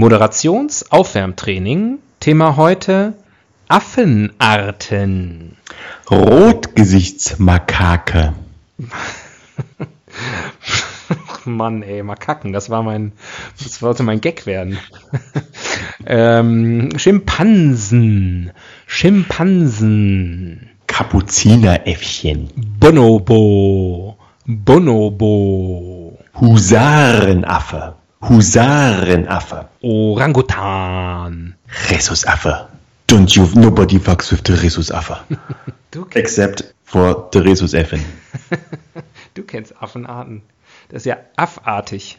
Moderationsaufwärmtraining. Thema heute Affenarten. Rotgesichtsmakake. Mann, ey, Makaken, das war mein, das sollte mein Gag werden. ähm, Schimpansen, Schimpansen. Kapuzineräffchen. Bonobo, Bonobo. Husarenaffe. Husarenaffe. Orangutan. Rhesusaffe. Don't you, nobody fucks with the Rhesusaffe. Except for the Rhesusaffen. du kennst Affenarten. Das ist ja affartig.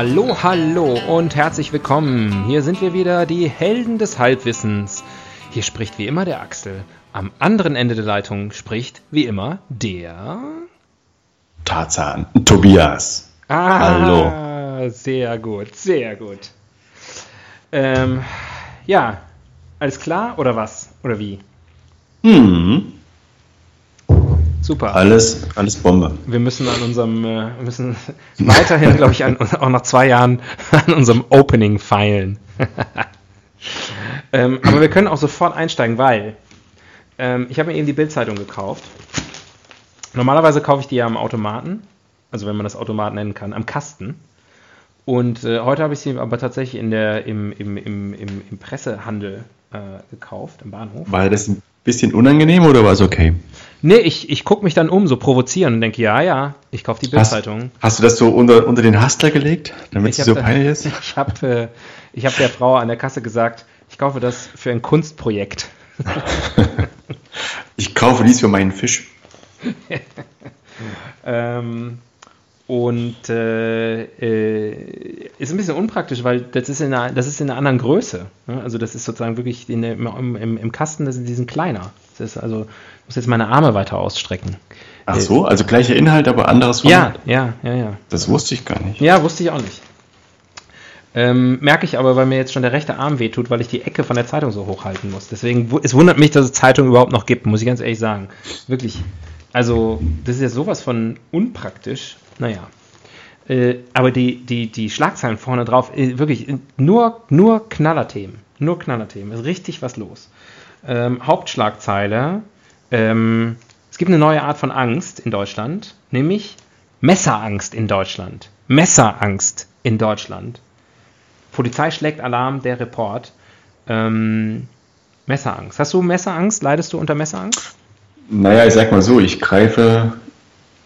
Hallo, hallo und herzlich willkommen. Hier sind wir wieder, die Helden des Halbwissens. Hier spricht wie immer der Axel. Am anderen Ende der Leitung spricht wie immer der. Tarzan. Tobias. Ah, Hallo. Sehr gut, sehr gut. Ähm, ja, alles klar oder was? Oder wie? Hm. Super. Alles, alles Bombe. Wir müssen an unserem, äh, müssen weiterhin, glaube ich, an, auch nach zwei Jahren an unserem Opening feilen. ähm, aber wir können auch sofort einsteigen, weil ähm, ich habe mir eben die Bildzeitung gekauft. Normalerweise kaufe ich die ja am Automaten, also wenn man das Automat nennen kann, am Kasten. Und äh, heute habe ich sie aber tatsächlich in der, im, im, im, im, im Pressehandel äh, gekauft, im Bahnhof. War das ein bisschen unangenehm oder war es okay? Nee, ich, ich gucke mich dann um, so provozieren und denke, ja, ja, ich kaufe die Hast, Bildzeitung. hast du das so unter, unter den Hustler gelegt, damit es Ich so peinlich ist? Ich habe äh, ich hab der Frau an der Kasse gesagt, ich kaufe das für ein Kunstprojekt. Ich kaufe dies für meinen Fisch. Ähm, und äh, äh, ist ein bisschen unpraktisch, weil das ist in einer, das ist in einer anderen Größe. Ne? Also das ist sozusagen wirklich in im, im, im Kasten, das ist, die sind kleiner. Das ist also, ich muss jetzt meine Arme weiter ausstrecken. Ach so, also gleicher Inhalt, aber anderes Ja, ja, ja, ja. Das wusste ich gar nicht. Ja, wusste ich auch nicht. Ähm, merke ich aber, weil mir jetzt schon der rechte Arm wehtut, weil ich die Ecke von der Zeitung so hochhalten muss. Deswegen, es wundert mich, dass es Zeitung überhaupt noch gibt, muss ich ganz ehrlich sagen. Wirklich. Also, das ist ja sowas von unpraktisch. Naja. Äh, aber die, die, die Schlagzeilen vorne drauf, äh, wirklich, äh, nur, nur Knallerthemen. Nur Knallerthemen. Ist richtig was los. Ähm, Hauptschlagzeile. Ähm, es gibt eine neue Art von Angst in Deutschland, nämlich Messerangst in Deutschland. Messerangst in Deutschland. Polizei schlägt Alarm, der Report. Ähm, Messerangst. Hast du Messerangst? Leidest du unter Messerangst? Naja, ich sag mal so, ich greife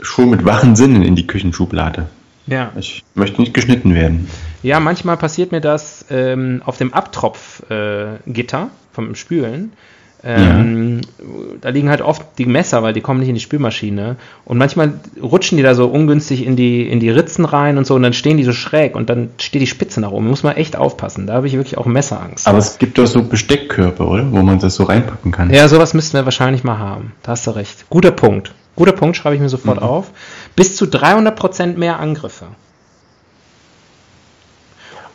schon mit wachen Sinnen in die Küchenschublade. Ja. Ich möchte nicht geschnitten werden. Ja, manchmal passiert mir das ähm, auf dem Abtropfgitter äh, vom Spülen. Ähm, Da liegen halt oft die Messer, weil die kommen nicht in die Spülmaschine. Und manchmal rutschen die da so ungünstig in die, in die Ritzen rein und so und dann stehen die so schräg und dann steht die Spitze nach oben. Muss man echt aufpassen. Da habe ich wirklich auch Messerangst. Aber es gibt doch so Besteckkörper, oder? Wo man das so reinpacken kann. Ja, sowas müssten wir wahrscheinlich mal haben. Da hast du recht. Guter Punkt. Guter Punkt, schreibe ich mir sofort auf. Bis zu 300% mehr Angriffe.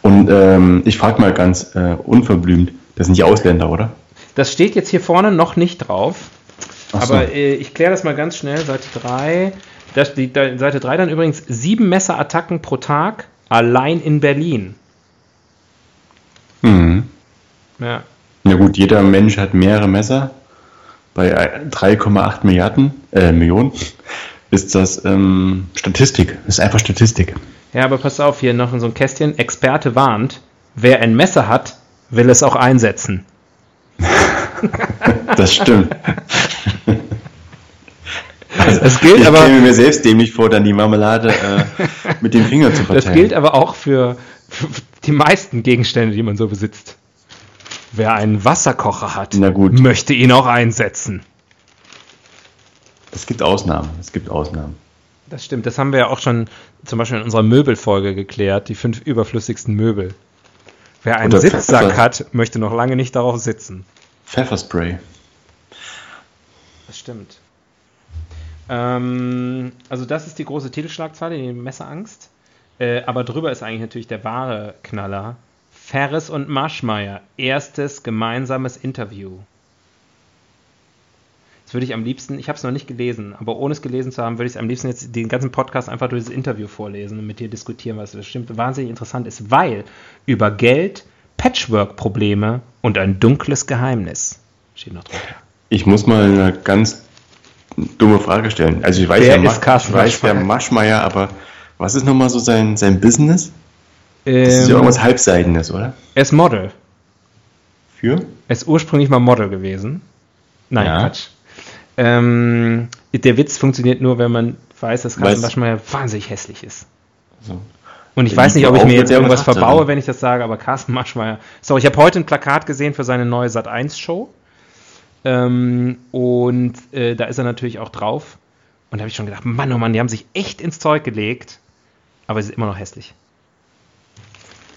Und ähm, ich frage mal ganz äh, unverblümt, das sind die Ausländer, oder? Das steht jetzt hier vorne noch nicht drauf. So. Aber äh, ich kläre das mal ganz schnell. Seite 3. Das, die, da, Seite 3 dann übrigens sieben Messerattacken pro Tag allein in Berlin. Mhm. Ja. Na gut, jeder Mensch hat mehrere Messer. Bei äh, 3,8 Milliarden, äh, Millionen ist das ähm, Statistik. Das ist einfach Statistik. ja, aber pass auf, hier noch in so ein Kästchen. Experte warnt, wer ein Messer hat, will es auch einsetzen. Das stimmt. Also, Das gilt ich aber- käme mir selbst dämlich vor, dann die Marmelade äh, mit dem Finger zu verteilen. Das gilt aber auch für, für die meisten Gegenstände, die man so besitzt. Wer einen Wasserkocher hat, Na gut. möchte ihn auch einsetzen. Es gibt Ausnahmen. Es gibt Ausnahmen. Das stimmt, das haben wir ja auch schon zum Beispiel in unserer Möbelfolge geklärt, die fünf überflüssigsten Möbel. Wer einen Oder Sitzsack Pfeffer. hat, möchte noch lange nicht darauf sitzen. Pfefferspray. Das stimmt. Ähm, also das ist die große Titelschlagzeile, die Messerangst. Äh, aber drüber ist eigentlich natürlich der wahre Knaller. Ferris und Maschmeyer, erstes gemeinsames Interview. Das würde ich am liebsten, ich habe es noch nicht gelesen, aber ohne es gelesen zu haben, würde ich es am liebsten jetzt den ganzen Podcast einfach durch das Interview vorlesen und mit dir diskutieren, was bestimmt wahnsinnig interessant ist, weil über Geld, Patchwork-Probleme und ein dunkles Geheimnis steht noch drunter. Ich muss mal eine ganz dumme Frage stellen. Also ich weiß Wer ja, ist Carsten ich weiß der? Maschmeyer, aber was ist nochmal so sein, sein Business? Das ist Ähm, ja irgendwas Halbseidenes, oder? Er ist Model. Für? Er ist ursprünglich mal Model gewesen. Nein, Ja. Quatsch. Ähm, der Witz funktioniert nur, wenn man weiß, dass Carsten Waschmeier wahnsinnig hässlich ist. So. Und ich weiß nicht, ob ich mir jetzt irgendwas verbaue, wenn ich das sage, aber Carsten Maschmeyer. So, ich habe heute ein Plakat gesehen für seine neue Sat1-Show. Ähm, und äh, da ist er natürlich auch drauf. Und da habe ich schon gedacht, Mann, oh Mann, die haben sich echt ins Zeug gelegt. Aber sie ist immer noch hässlich.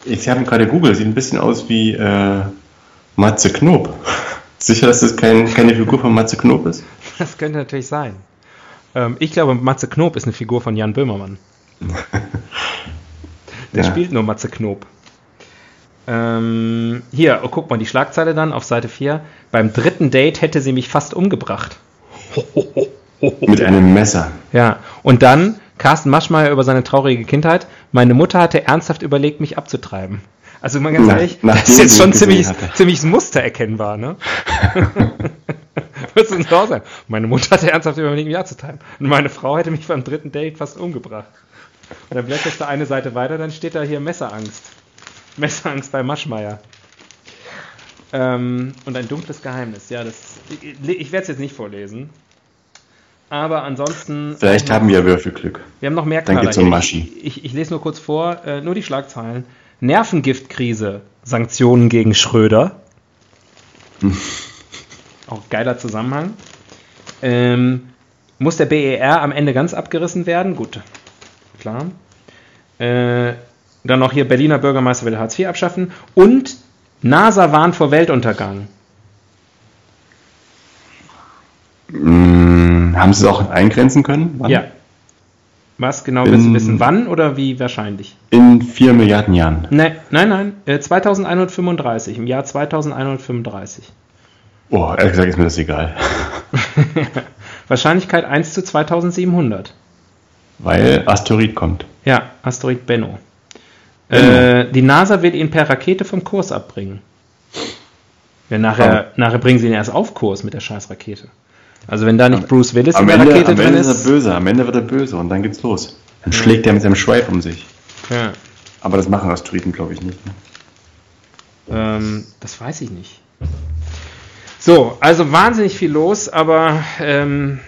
Ich habe gerade googelt, sieht ein bisschen aus wie äh, Matze Knob. Sicher, dass das kein, keine Figur von Matze Knob ist? Das könnte natürlich sein. Ähm, ich glaube, Matze Knob ist eine Figur von Jan Böhmermann. Der Ja. spielt nur Matze Knob. Ähm, hier, oh, guck mal, die Schlagzeile dann auf Seite 4. Beim dritten Date hätte sie mich fast umgebracht. Mit einem Messer. Ja, und dann Carsten Maschmeyer über seine traurige Kindheit. Meine Mutter hatte ernsthaft überlegt, mich abzutreiben. Also mal ganz Na- ehrlich, das ist jetzt schon ziemlich, hatte. ziemlich Muster erkennbar, ne? Würdest du nicht auch sagen? Meine Mutter hatte ernsthaft überlegt, mich abzutreiben. Und meine Frau hätte mich beim dritten Date fast umgebracht. Und dann blätterst du eine Seite weiter, dann steht da hier Messerangst. Messerangst bei Maschmeyer. Ähm, und ein dunkles Geheimnis. Ja, das. Ich, ich werde es jetzt nicht vorlesen. Aber ansonsten. Vielleicht haben wir Würfelglück. Wir haben noch mehr Dann Knaller geht's um. Maschi. Ich, ich, ich lese nur kurz vor, äh, nur die Schlagzeilen. Nervengiftkrise, Sanktionen gegen Schröder. Auch geiler Zusammenhang. Ähm, muss der BER am Ende ganz abgerissen werden? Gut, klar. Äh, dann noch hier Berliner Bürgermeister will Hartz IV abschaffen. Und NASA warnt vor Weltuntergang. Haben Sie es auch eingrenzen können? Wann? Ja. Was genau willst du In- wissen? Wann oder wie wahrscheinlich? In vier Milliarden Jahren. Nein, nein, nein. Äh, 2135, im Jahr 2135. Oh, ehrlich gesagt ist mir das egal. Wahrscheinlichkeit 1 zu 2700. Weil Asteroid kommt. Ja, Asteroid Benno. Benno. Äh, die NASA wird ihn per Rakete vom Kurs abbringen. Ja, nachher, nachher bringen sie ihn erst auf Kurs mit der scheiß Rakete. Also wenn da nicht Bruce Willis in Am der Ende, Rakete am drin Ende ist er ist. böse, am Ende wird er böse und dann geht's los. Dann schlägt er mit seinem Schweif um sich. Ja, Aber das machen Asteroiden, glaube ich, nicht. Ne? ähm, das weiß ich nicht. So, also wahnsinnig viel los, aber ähm,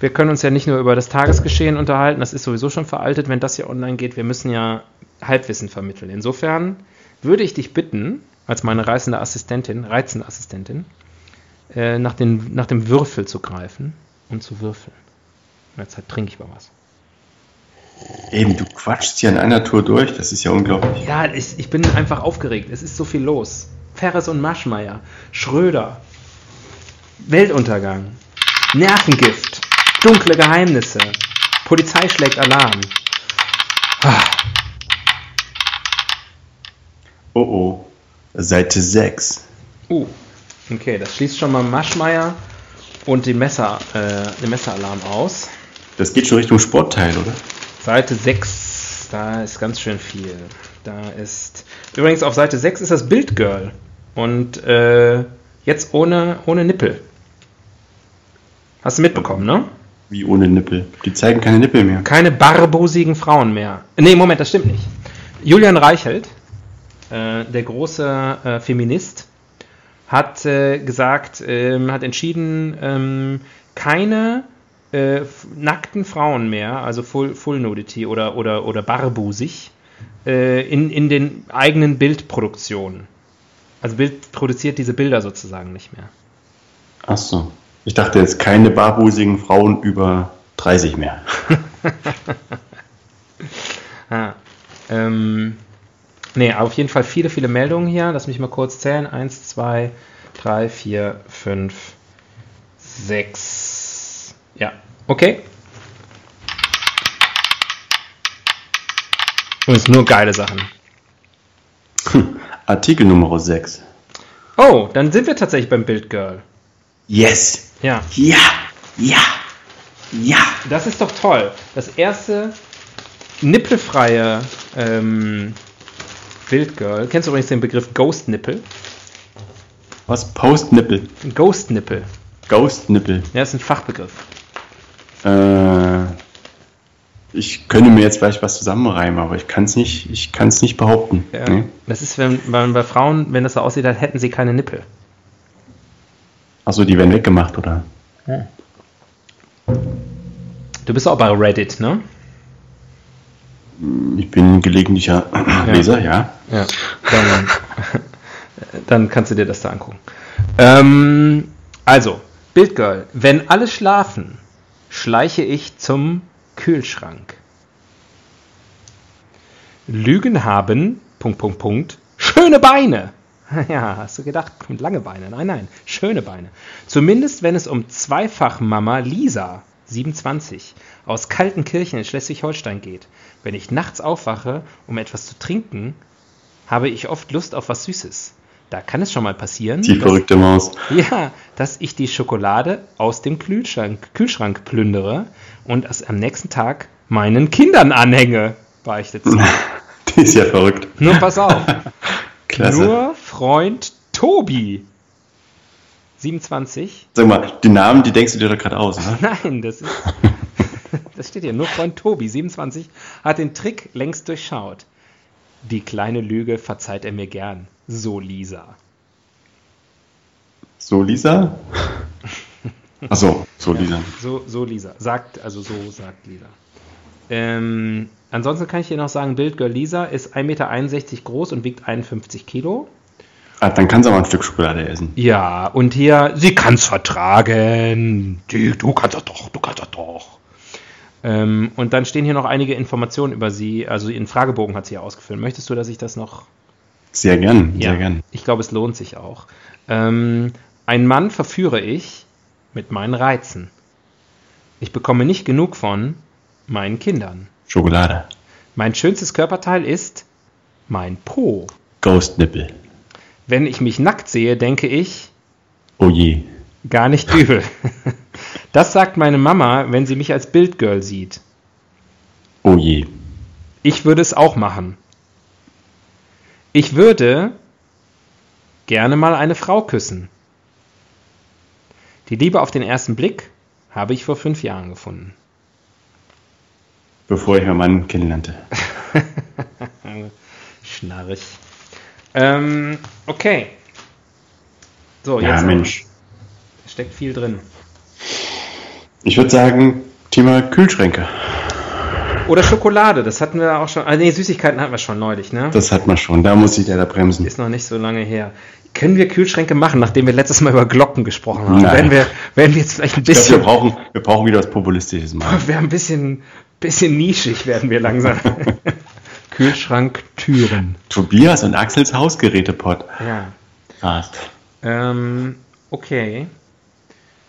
wir können uns ja nicht nur über das Tagesgeschehen unterhalten, das ist sowieso schon veraltet, wenn das hier online geht. Wir müssen ja Halbwissen vermitteln. Insofern würde ich dich bitten, als meine reißende Assistentin, reizende Assistentin, äh, nach, den, nach dem Würfel zu greifen und zu würfeln. In der Zeit trinke ich mal was. Eben, du quatschst hier in einer Tour durch, das ist ja unglaublich. Ja, ich, ich bin einfach aufgeregt. Es ist so viel los. Ferres und Maschmeyer, Schröder, Weltuntergang, Nervengift, dunkle Geheimnisse, Polizei schlägt Alarm. Ah, Oh oh, Seite 6. Uh, okay, das schließt schon mal Maschmeyer und den, Messer, äh, den Messeralarm aus. Das geht schon Richtung Sportteil, oder? Seite 6, da ist ganz schön viel. Da ist. Übrigens auf Seite 6 ist das Bildgirl. Und äh, jetzt ohne, ohne Nippel. Hast du mitbekommen, ne? Wie ohne Nippel. Die zeigen keine Nippel mehr. Keine barbosigen Frauen mehr. Nee, Moment, das stimmt nicht. Julian Reichelt, äh, der große äh, Feminist, hat äh, gesagt, ähm, hat entschieden, ähm, keine äh, nackten Frauen mehr, also Full, Full Nudity oder, oder, oder barbusig, äh, in, in den eigenen Bildproduktionen. Also Bild produziert diese Bilder sozusagen nicht mehr. Ach so. Ich dachte jetzt keine barbusigen Frauen über 30 mehr. Ah, ähm, nee, auf jeden Fall viele, viele Meldungen hier. Lass mich mal kurz zählen. Eins, zwei, drei, vier, fünf, sechs. Ja, okay. Und es sind nur geile Sachen. Artikel Nummer 6. Oh, dann sind wir tatsächlich beim Bildgirl. Yes! Ja, Ja! Ja! Ja! das ist doch toll. Das erste nippelfreie ähm, Bildgirl. Kennst du übrigens den Begriff Ghost Nippel? Was? Post-Nippel. Ghost Nippel. Ghost-Nippel. Ja, ist ein Fachbegriff. Äh, ich könnte mir jetzt vielleicht was zusammenreimen, aber ich kann es nicht, ich kann's nicht behaupten. Ja. Nee? Das ist, wenn, wenn bei Frauen, wenn das so aussieht, als hätten sie keine Nippel. Achso, die werden weggemacht, oder? Du bist auch bei Reddit, ne? Ich bin gelegentlicher Leser, ja. Ja. Dann, dann kannst du dir das da angucken. Ähm, also, Bildgirl. Wenn alle schlafen, schleiche ich zum Kühlschrank. Lügen haben, Punkt, Punkt, Punkt, schöne Beine. Ja, hast du gedacht, lange Beine. Nein, nein, schöne Beine. Zumindest wenn es um Zweifachmama Lisa, 27, aus Kaltenkirchen in Schleswig-Holstein geht. Wenn ich nachts aufwache, um etwas zu trinken, habe ich oft Lust auf was Süßes. Da kann es schon mal passieren, Die dass, verrückte Maus. ja, dass ich die Schokolade aus dem Kühlschrank, Kühlschrank plündere und es am nächsten Tag meinen Kindern anhänge, beichtet sie. Die ist ja verrückt. Nur pass auf. Klasse. Nur Freund Tobi. 27. Sag mal, die Namen, die denkst du dir doch gerade aus, ne? Nein, das ist. Das steht hier. Nur Freund Tobi, 27, hat den Trick längst durchschaut. Die kleine Lüge verzeiht er mir gern. So Lisa. So, Lisa? Achso, so, Lisa. So, so Lisa. Sagt, also so sagt Lisa. Ähm, ansonsten kann ich dir noch sagen, Bildgirl Lisa ist 1,61 Meter groß und wiegt 51 Kilo. Ah, dann kannst du aber ein Stück Schokolade essen. Ja, und hier, sie kann es vertragen. Die, du kannst das doch, du kannst das doch. Ähm, und dann stehen hier noch einige Informationen über sie. Also ihren Fragebogen hat sie ja ausgefüllt. Möchtest du, dass ich das noch Sehr gern, sehr gern. Ich glaube, es lohnt sich auch. Ähm, ein Mann verführe ich mit meinen Reizen. Ich bekomme nicht genug von meinen Kindern. Schokolade. Mein schönstes Körperteil ist mein Po. Ghost Nippel. Wenn ich mich nackt sehe, denke ich, Oh je. gar nicht übel. Das sagt meine Mama, wenn sie mich als Bildgirl sieht. Oh je. Ich würde es auch machen. Ich würde gerne mal eine Frau küssen. Die Liebe auf den ersten Blick habe ich vor fünf Jahren gefunden. Bevor ich meinen Mann kennenlernte. Schnarrig. Ähm, okay. So, Ja, jetzt Mensch. steckt viel drin. Ich würde sagen, Thema Kühlschränke. Oder Schokolade, das hatten wir auch schon. Ah, nee, Süßigkeiten hatten wir schon neulich, ne? Das hat man schon. Da muss ich leider bremsen. Ist noch nicht so lange her. Können wir Kühlschränke machen, nachdem wir letztes Mal über Glocken gesprochen haben? Nein. Werden wir, werden wir jetzt vielleicht ein Ich glaube, wir bisschen, brauchen, wir brauchen wieder was Populistisches mal. wir ein bisschen, bisschen nischig werden wir langsam. Kühlschranktüren. Tobias und Axels Hausgerätepot. Ja. Krass. Ähm, okay.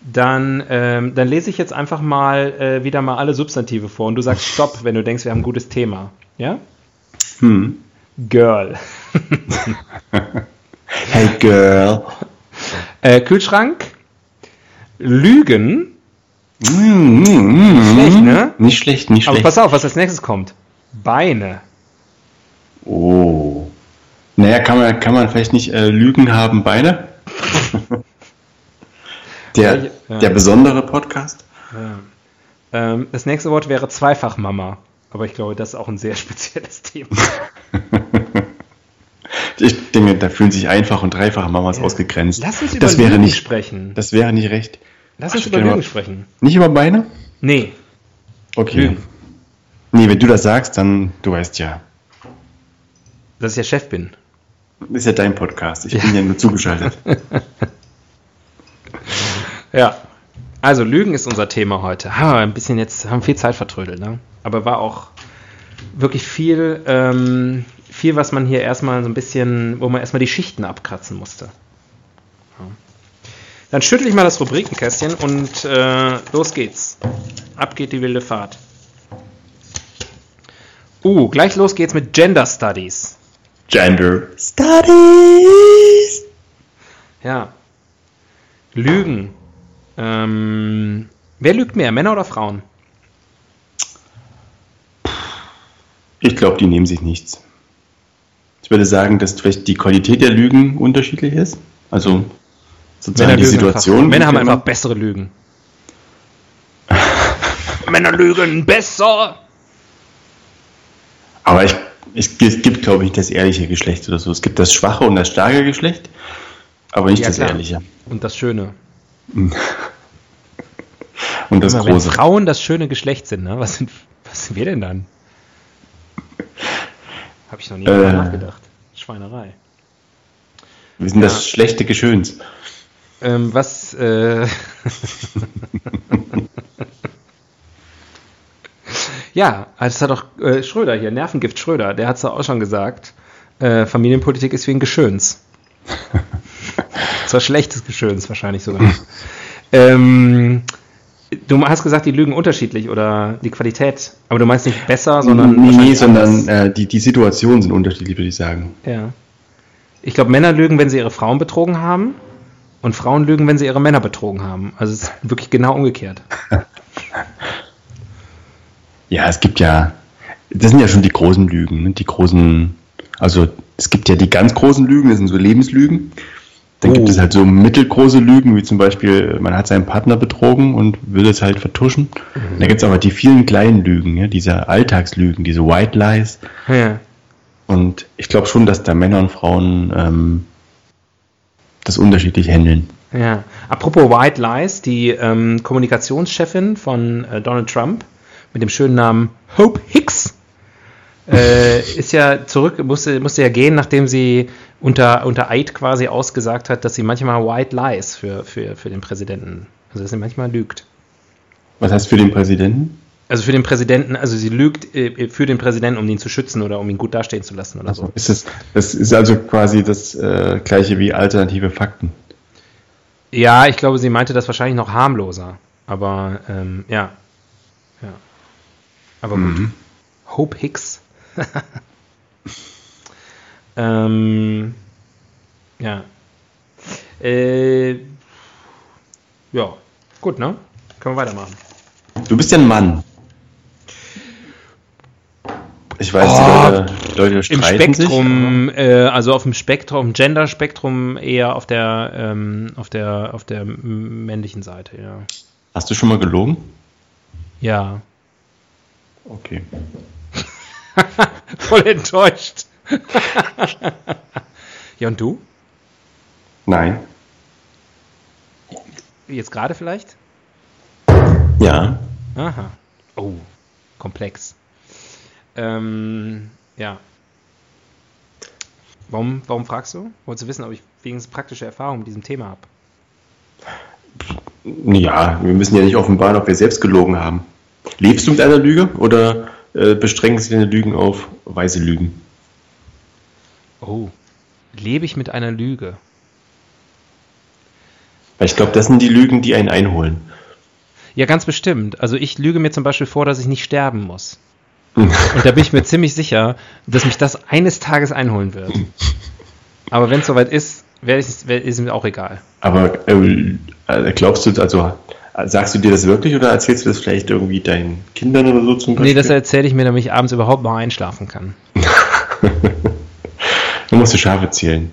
Dann, ähm, dann lese ich jetzt einfach mal äh, wieder mal alle Substantive vor und du sagst Stopp, wenn du denkst, wir haben ein gutes Thema. Ja? Hm. Girl. Hey Girl. Äh, Kühlschrank. Lügen. Mm, mm, mm. Schlecht, ne? Nicht schlecht, nicht Aber schlecht. pass auf, was als nächstes kommt. Beine. Oh. Naja, kann man, kann man vielleicht nicht äh, Lügen haben Beine? der, Ja. der besondere Podcast? Ähm, das nächste Wort wäre Zweifachmama. Aber ich glaube, das ist auch ein sehr spezielles Thema. Ich denke, da fühlen sich einfach und dreifach Mamas ausgegrenzt. Lass uns über das wäre Lügen nicht, sprechen. Das wäre nicht recht. Lass Ach, uns über Lügen mal- sprechen. Nicht über Beine? Nee, Okay. Lügen. Nee, wenn du das sagst, dann, du weißt ja. Dass ich der Chef bin. Ist ja dein Podcast. Ich bin ja nur zugeschaltet. Ja. Also Lügen ist unser Thema heute. Wir ein bisschen jetzt, haben viel Zeit vertrödelt, ne? Aber war auch wirklich viel, ähm, viel, was man hier erstmal so ein bisschen, wo man erstmal die Schichten abkratzen musste. Ja. Dann schüttel ich mal das Rubrikenkästchen und äh, los geht's. Ab geht die wilde Fahrt. Uh, gleich los geht's mit Gender Studies. Gender Studies. Ja. Lügen. Ähm, wer lügt mehr, Männer oder Frauen? Ich glaube, die nehmen sich nichts. Ich würde sagen, dass vielleicht die Qualität der Lügen unterschiedlich ist. Also sozusagen die lügen Situation. Einfach, Männer haben die einfach bessere Lügen. Männer lügen besser. Aber ich, es gibt, glaube ich, das ehrliche Geschlecht oder so. Es gibt das schwache und das starke Geschlecht, aber nicht Ja, das klar. ehrliche. Und das Schöne. Und das wenn große. Frauen das schöne Geschlecht sind, ne? was, sind, was sind wir denn dann? Habe ich noch nie Äh. nachgedacht. Schweinerei. Wir sind Ja. das schlechte Geschöns. Ähm, was. Äh ja, das hat auch äh, Schröder hier, Nervengift Schröder, der hat es auch schon gesagt. Äh, Familienpolitik ist wie ein Geschöns. Zwar schlechtes Geschöns wahrscheinlich sogar. ähm, du hast gesagt, die lügen unterschiedlich oder die Qualität, aber du meinst nicht besser, sondern. nee, sondern äh, die, die Situationen sind unterschiedlich, würde ich sagen. Ja. Ich glaube, Männer lügen, wenn sie ihre Frauen betrogen haben. Und Frauen lügen, wenn sie ihre Männer betrogen haben. Also es ist wirklich genau umgekehrt. Ja, es gibt ja, das sind ja schon die großen Lügen, ne? die großen, also es gibt ja die ganz großen Lügen, das sind so Lebenslügen. Dann Oh. gibt es halt so mittelgroße Lügen, wie zum Beispiel, man hat seinen Partner betrogen und will es halt vertuschen. Und da gibt es aber die vielen kleinen Lügen, ja, diese Alltagslügen, diese White Lies. Ja. Und ich glaube schon, dass da Männer und Frauen ähm, das unterschiedlich handeln. ja. Apropos White Lies, die ähm, Kommunikationschefin von äh, Donald Trump mit dem schönen Namen Hope Hicks äh, ist ja zurück, musste, musste ja gehen, nachdem sie unter, unter Eid quasi ausgesagt hat, dass sie manchmal White Lies für, für, für den Präsidenten, also dass sie manchmal lügt. Was heißt für den Präsidenten? Also für den Präsidenten, also sie lügt äh, für den Präsidenten, um ihn zu schützen oder um ihn gut dastehen zu lassen oder so. Ist es, das ist also quasi das äh, gleiche wie alternative Fakten. Ja, ich glaube, sie meinte das wahrscheinlich noch harmloser. Aber ähm, ja. Aber gut. Hope Hicks. ähm, ja. Äh, ja, gut, ne? Können wir weitermachen. Du bist ja ein Mann. Ich weiß, Oh, die Leute, die Leute Im streiten Spektrum, äh, also auf dem Spektrum, Gender-Spektrum eher auf der, ähm, auf der, auf der männlichen Seite, ja. sich. Hast du schon mal gelogen? Ja. Okay. Voll enttäuscht. ja, und du? Nein. Jetzt gerade vielleicht? Ja. Aha. Oh, komplex. Ähm, ja. Warum, warum fragst du? Wolltest du wissen, ob ich wenigstens praktische Erfahrung mit diesem Thema habe? Ja, wir müssen ja nicht offenbaren, ob wir selbst gelogen haben. Lebst du mit einer Lüge oder äh, beschränken sich deine Lügen auf weise Lügen? Oh, lebe ich mit einer Lüge? Weil ich glaube, das sind die Lügen, die einen einholen. Ja, ganz bestimmt. Also ich lüge mir zum Beispiel vor, dass ich nicht sterben muss. Und da bin ich mir ziemlich sicher, dass mich das eines Tages einholen wird. Aber wenn es soweit ist, werde ich, ist es mir auch egal. Aber äh, äh, glaubst du, also sagst du dir das wirklich oder erzählst du das vielleicht irgendwie deinen Kindern oder so zum Beispiel? Nee, das erzähle ich mir, damit ich abends überhaupt mal einschlafen kann. Dann musst du Schafe zählen.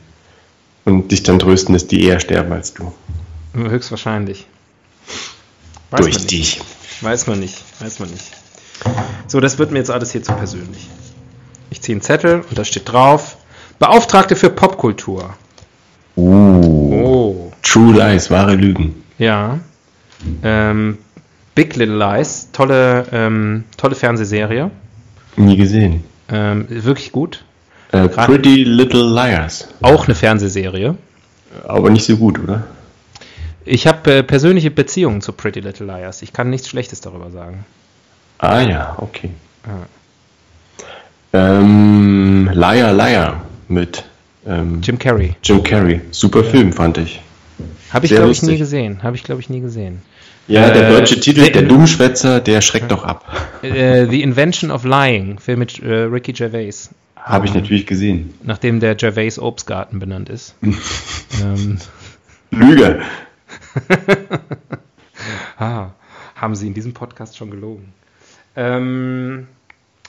Und dich dann trösten, dass die eher sterben als du. Höchstwahrscheinlich. Weiß Durch dich. Weiß man nicht. Weiß man nicht. So, das wird mir jetzt alles hier zu persönlich. Ich ziehe einen Zettel und da steht drauf: Beauftragte für Popkultur. Uh. Oh. True Lies, wahre Lügen. Ja. Ähm, Big Little Lies, tolle, ähm, tolle Fernsehserie. Nie gesehen. Ähm, wirklich gut. Äh, Pretty Little Liars. Auch eine Fernsehserie. Aber nicht so gut, oder? Ich habe äh, persönliche Beziehungen zu Pretty Little Liars. Ich kann nichts Schlechtes darüber sagen. Ah ja, okay. Ah. Ähm, Liar Liar mit ähm, Jim Carrey. Jim Carrey. Super Film, fand ich. Habe ich, glaube ich, nie gesehen. Habe ich, glaube ich, nie gesehen. Ja, der Äh, deutsche Titel, der Dummschwätzer, der schreckt doch ab. Äh, The Invention of Lying, Film mit äh, Ricky Gervais. Habe ich natürlich gesehen. Nachdem der Gervais Obstgarten benannt ist. ähm, Lüge. ah, haben Sie in diesem Podcast schon gelogen? Ähm,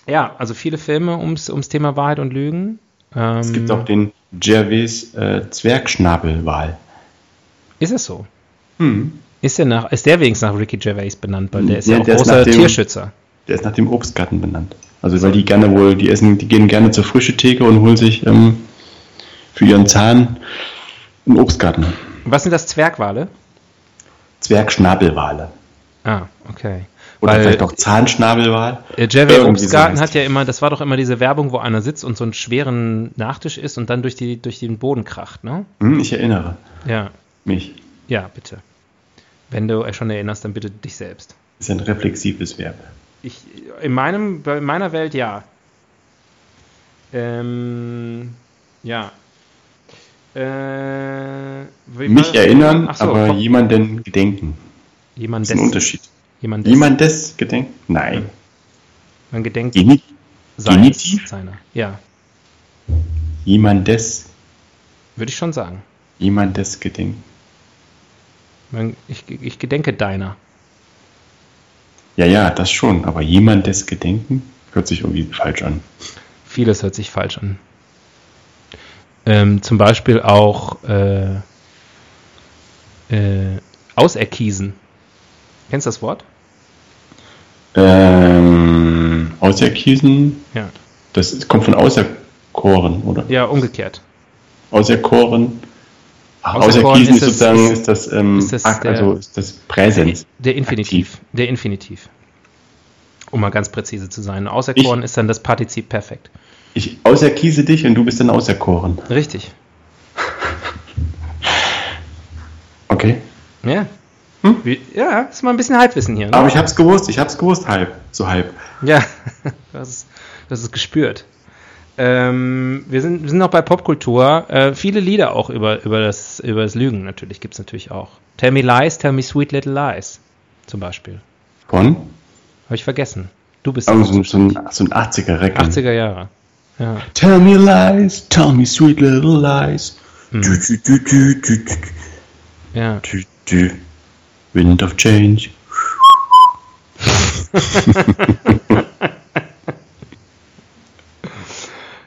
ja, also viele Filme ums, ums Thema Wahrheit und Lügen. Ähm, Es gibt auch den Gervais äh, Zwergschnabelwal. Ist es so? Hm. Ist der, nach, ist der wenigstens nach Ricky Gervais benannt, weil der ist Ja, ja, auch der ist großer dem- Tierschützer. Der ist nach dem Obstgarten benannt. Also weil die gerne wohl, die essen, die gehen gerne zur frische Theke und holen sich ähm, für ihren Zahn einen Obstgarten. Was sind das Zwergwale? Zwergschnabelwale. Ah, okay. Oder Weil- vielleicht auch Zahnschnabelwal. Äh, Jerry so Obstgarten heißt hat ja immer, das war doch immer diese Werbung, wo einer sitzt und so einen schweren Nachtisch isst und dann durch, die, durch den Boden kracht, ne? Hm, ich erinnere Ja, mich. ja, bitte. Wenn du schon erinnerst, dann bitte dich selbst. ist ein reflexives Verb. Ich, in, meinem, bei meiner Welt ja. Ähm, ja. Äh, Mich erinnern, Ach so, aber komm, jemanden gedenken. jemand Das ist ein Unterschied. Jemand des, Jemandes gedenken? Nein. Man gedenkt Geni seines, Genitiv? seiner. Ja, jemandes, würde ich schon sagen. jemandes gedenken. Ich, ich gedenke deiner. Ja, ja, das schon, aber jemandes gedenken hört sich irgendwie falsch an. Vieles hört sich falsch an. Ähm, zum Beispiel auch äh, äh, auserkiesen. Kennst du das Wort? Ähm, Auserkiesen, Ja. das kommt von auserkoren, oder? Ja, umgekehrt. Auserkoren. Auserkoren ist ist das- sozusagen ist- ist das, ähm, ist das Akt, der- also ist das Präsens. Der Infinitiv. Der Infinitiv. Um mal ganz präzise zu sein. Auserkoren ist dann das Partizip perfekt. Ich auserkiese dich und du bist dann auserkoren. Richtig. Okay. Ja. Wie, ja, ist mal ein bisschen Halbwissen hier. Ne? Aber ich hab's gewusst, ich hab's gewusst, halb, so halb. Ja, das ist, das ist gespürt. Ähm, wir, sind, wir sind noch bei Popkultur. Äh, viele Lieder auch über, über, das, über das Lügen natürlich gibt es natürlich auch. Tell me lies, tell me sweet little lies. Zum Beispiel. Von? Habe ich vergessen. Du bist Also so, so ein, so ein 80er-Recken. 80er Jahre. Ja. Tell me lies, tell me sweet little lies. Hm. Du, du, du, ja. Wind of change.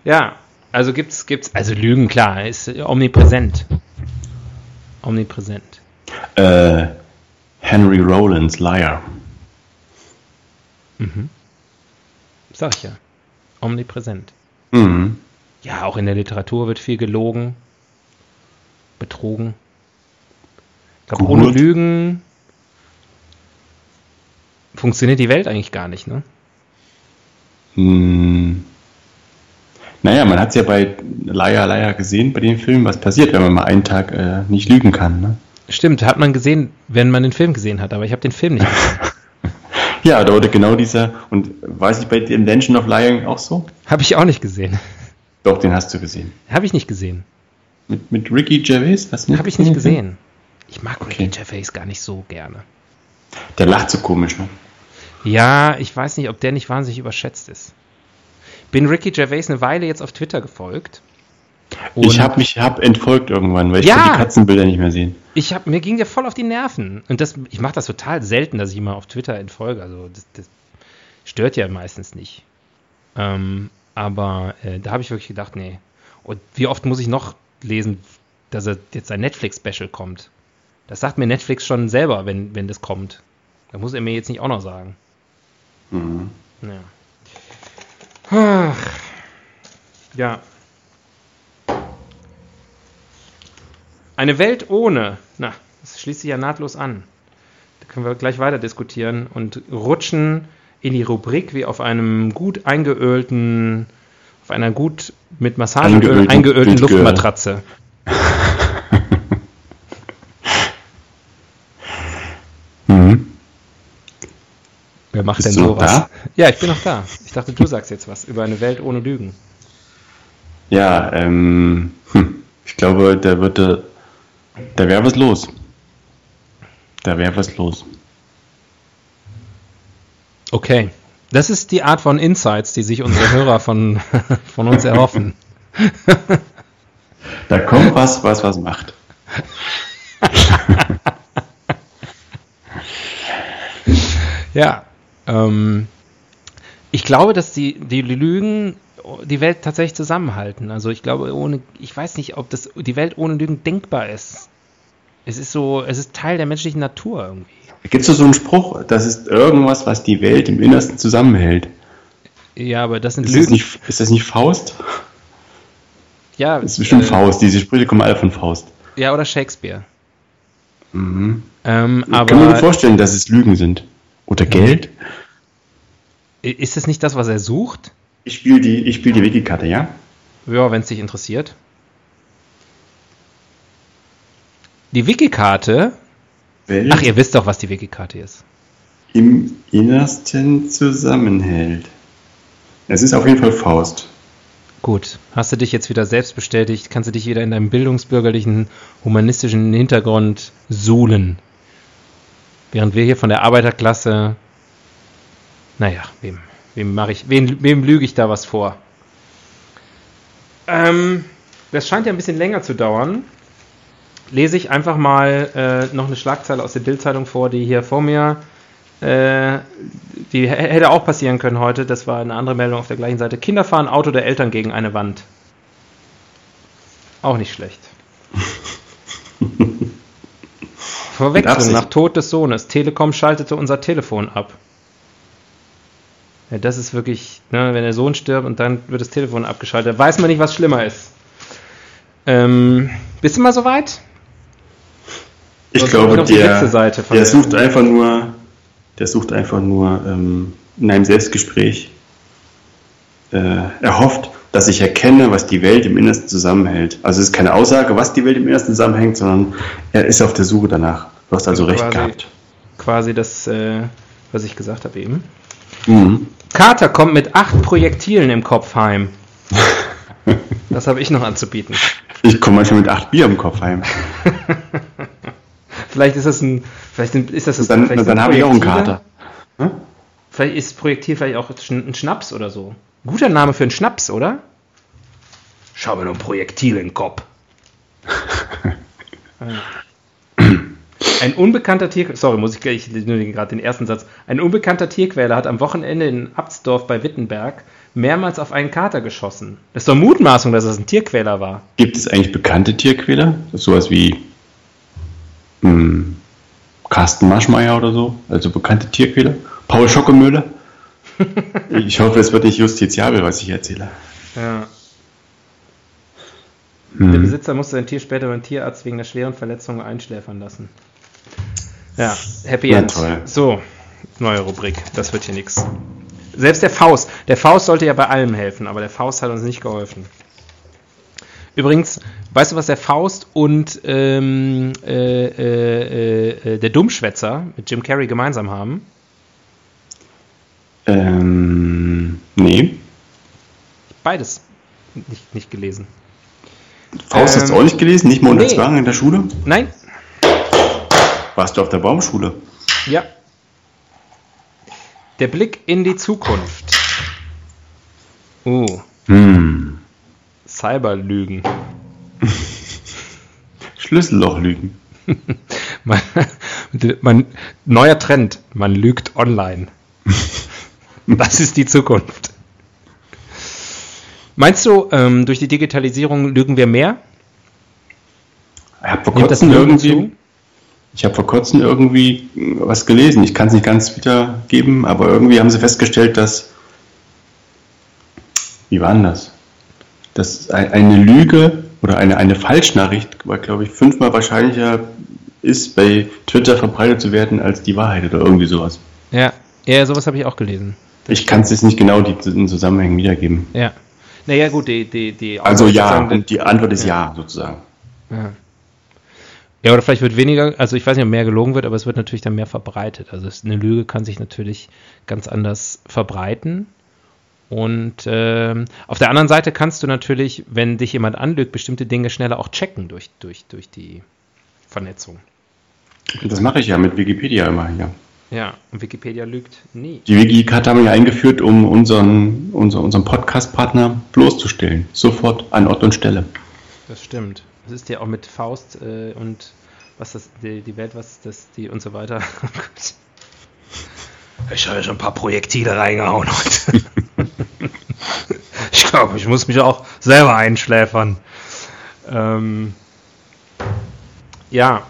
Ja, also gibt's, gibt's, also Lügen, klar, ist omnipräsent. Omnipräsent. Äh, Henry Rollins Liar. Sag ich ja. Omnipräsent. Mhm. Ja, auch in der Literatur wird viel gelogen, betrogen. Ich glaube, ohne Lügen funktioniert die Welt eigentlich gar nicht, ne? Hm. Naja, man hat es ja bei Liar Liar gesehen, bei dem Film, was passiert, wenn man mal einen Tag äh, nicht lügen kann. Ne? Stimmt, hat man gesehen, wenn man den Film gesehen hat, aber ich habe den Film nicht gesehen. Ja, da wurde genau dieser, und weiß ich bei The Invention of Lying auch so? habe ich auch nicht gesehen. Doch, den hast du gesehen. Habe ich nicht gesehen. Mit, mit Ricky Gervais? Habe ich nicht gesehen. Ich mag Okay. Ricky Gervais gar nicht so gerne. Der lacht so komisch, ne? Ja, ich weiß nicht, ob der nicht wahnsinnig überschätzt ist. Bin Ricky Gervais eine Weile jetzt auf Twitter gefolgt. ich Und- habe mich hab entfolgt irgendwann, weil ich Ja! die Katzenbilder nicht mehr sehen. Ich hab, mir ging der voll auf die Nerven. Und das, ich mache das total selten, dass ich immer auf Twitter entfolge. Also das, das stört ja meistens nicht. Ähm, aber äh, da habe ich wirklich gedacht, nee. Und wie oft muss ich noch lesen, dass er jetzt ein Netflix-Special kommt? Das sagt mir Netflix schon selber, wenn, wenn das kommt. Da muss er mir jetzt nicht auch noch sagen. Mhm. Ja. Ach. Ja. Eine Welt ohne. Na, das schließt sich ja nahtlos an. können wir gleich weiter diskutieren und rutschen in die Rubrik wie auf einem gut eingeölten, auf einer gut mit Massageöl Eingeölten. Luftmatratze. Mhm. Wer macht Bist denn sowas? da? Ja, ich bin noch da. Ich dachte, du sagst jetzt was über eine Welt ohne Lügen. Ja, ähm, hm, ich glaube, da wird, äh, da wäre was los. Da wäre was los. Okay. Das ist die Art von Insights, die sich unsere Hörer von, von uns erhoffen. Da kommt was, was was macht. Ja. Ähm, ich glaube, dass die, die Lügen die Welt tatsächlich zusammenhalten. Also ich glaube, ohne, ich weiß nicht, ob das die Welt ohne Lügen denkbar ist. Es ist so, es ist Teil der menschlichen Natur irgendwie. Gibt es so einen Spruch, das ist irgendwas, was die Welt im Innersten zusammenhält? Ja, aber das sind Ist das Lügen. nicht, ist das nicht Faust? ja, Das ist bestimmt äh, Faust. Diese Sprüche kommen alle von Faust. Ja, oder Shakespeare. Mhm. Ähm, Ich kann mir aber vorstellen, dass es Lügen sind. Oder Geld. ist es nicht das, was er sucht? Ich spiele die, ich spiel die Wikikarte, ja? Ja, wenn es dich interessiert. Die Wikikarte. Ach, ihr wisst doch, was die Wikikarte ist. im Innersten zusammenhält. Es ist auf jeden Fall Faust. Gut, hast du dich jetzt wieder selbst bestätigt? Kannst du dich wieder in deinem bildungsbürgerlichen, humanistischen Hintergrund suhlen? Während wir hier von der Arbeiterklasse. Naja, wem, wem mache ich, wem, wem lüge ich da was vor? Ähm, das scheint ja ein bisschen länger zu dauern. Lese ich einfach mal äh, noch eine Schlagzeile aus der Bildzeitung vor, die hier vor mir äh, die hätte auch passieren können heute. Das war eine andere Meldung auf der gleichen Seite. Kinder fahren Auto der Eltern gegen eine Wand. Auch nicht schlecht. Verwechslung nach Tod des Sohnes. Telekom schaltete unser Telefon ab. Ja, das ist wirklich, ne, wenn der Sohn stirbt und dann wird das Telefon abgeschaltet, weiß man nicht, was schlimmer ist. Ähm, bist du mal soweit? Ich Sonst glaube, der, letzte Seite von der der- sucht einfach nur, der sucht einfach nur ähm, in einem Selbstgespräch äh, erhofft, dass ich erkenne, was die Welt im Innersten zusammenhält. Also es ist keine Aussage, was die Welt im Innersten zusammenhängt, sondern er ist auf der Suche danach. Du hast also recht Quasi. gehabt. Quasi das, äh, was ich gesagt habe eben. Mhm. Carter kommt mit acht Projektilen im Kopf heim. Das habe ich noch anzubieten. Ich komme manchmal mit acht Bier im Kopf heim. Vielleicht ist das ein, vielleicht ist das, das Dann, vielleicht dann habe ich auch einen Kater. Vielleicht ist Projektil vielleicht auch ein Schnaps oder so. Guter Name für einen Schnaps, oder? Schau mir noch ein Projektil in den Kopf. Ein unbekannter Tier, sorry, muss ich gleich nur gerade den ersten Satz. Ein unbekannter Tierquäler hat am Wochenende in Absdorf bei Wittenberg mehrmals auf einen Kater geschossen. Das ist doch Mutmaßung, dass es ein Tierquäler war. Gibt es eigentlich bekannte Tierquäler? Das sowas wie hm, Carsten Maschmeyer oder so? Also bekannte Tierquäler? Paul Schockemöhle? ich hoffe, es wird nicht justiziabel, was ich erzähle. Ja. Der Hm. Besitzer musste sein Tier später beim Tierarzt wegen der schweren Verletzung einschläfern lassen. Ja, Happy End. toll. So, neue Rubrik. Das wird hier nichts. Selbst der Faust. Der Faust sollte ja bei allem helfen, aber der Faust hat uns nicht geholfen. Übrigens, weißt du, was der Faust und ähm, äh, äh, äh, der Dummschwätzer mit Jim Carrey gemeinsam haben? Ähm, nee. Beides nicht, nicht gelesen. Faust hast du Ähm, auch nicht gelesen? Nicht mal unter nee. Zwang in der Schule? Nein? Warst du auf der Baumschule? Ja. Der Blick in die Zukunft. Uh, Hm. Cyberlügen. Schlüssellochlügen. Man, man, neuer Trend. Man lügt online. Das ist die Zukunft. Meinst du, ähm, durch die Digitalisierung lügen wir mehr? Ich habe vor kurzem irgendwie, zu? ich habe vor kurzem irgendwie was gelesen. Ich kann es nicht ganz wiedergeben, aber irgendwie haben sie festgestellt, dass wie war denn das? Dass ein- eine Lüge oder eine, eine Falschnachricht war, glaube ich, fünfmal wahrscheinlicher ist, bei Twitter verbreitet zu werden als die Wahrheit oder irgendwie sowas. Ja, ja sowas habe ich auch gelesen. Ich kann es jetzt nicht genau die, den Zusammenhängen wiedergeben. Ja. Naja, gut, die, die, die Also ja, und die Antwort ist ja, sozusagen. Ja. ja, oder vielleicht wird weniger, also ich weiß nicht, ob mehr gelogen wird, aber es wird natürlich dann mehr verbreitet. Also eine Lüge kann sich natürlich ganz anders verbreiten. Und ähm, auf der anderen Seite kannst du natürlich, wenn dich jemand anlügt, bestimmte Dinge schneller auch checken durch, durch, durch die Vernetzung. Das mache ich ja mit Wikipedia immer, ja. Ja, und Wikipedia lügt nie. Die Wikicard haben wir eingeführt, um unseren, unser, unseren Podcast-Partner bloßzustellen. Sofort an Ort und Stelle. Das stimmt. Das ist ja auch mit Faust äh, und was das, die, die Welt, was das, die und so weiter. ich habe ja schon ein paar Projektile reingehauen heute. ich glaube, ich muss mich auch selber einschläfern. Ähm, ja,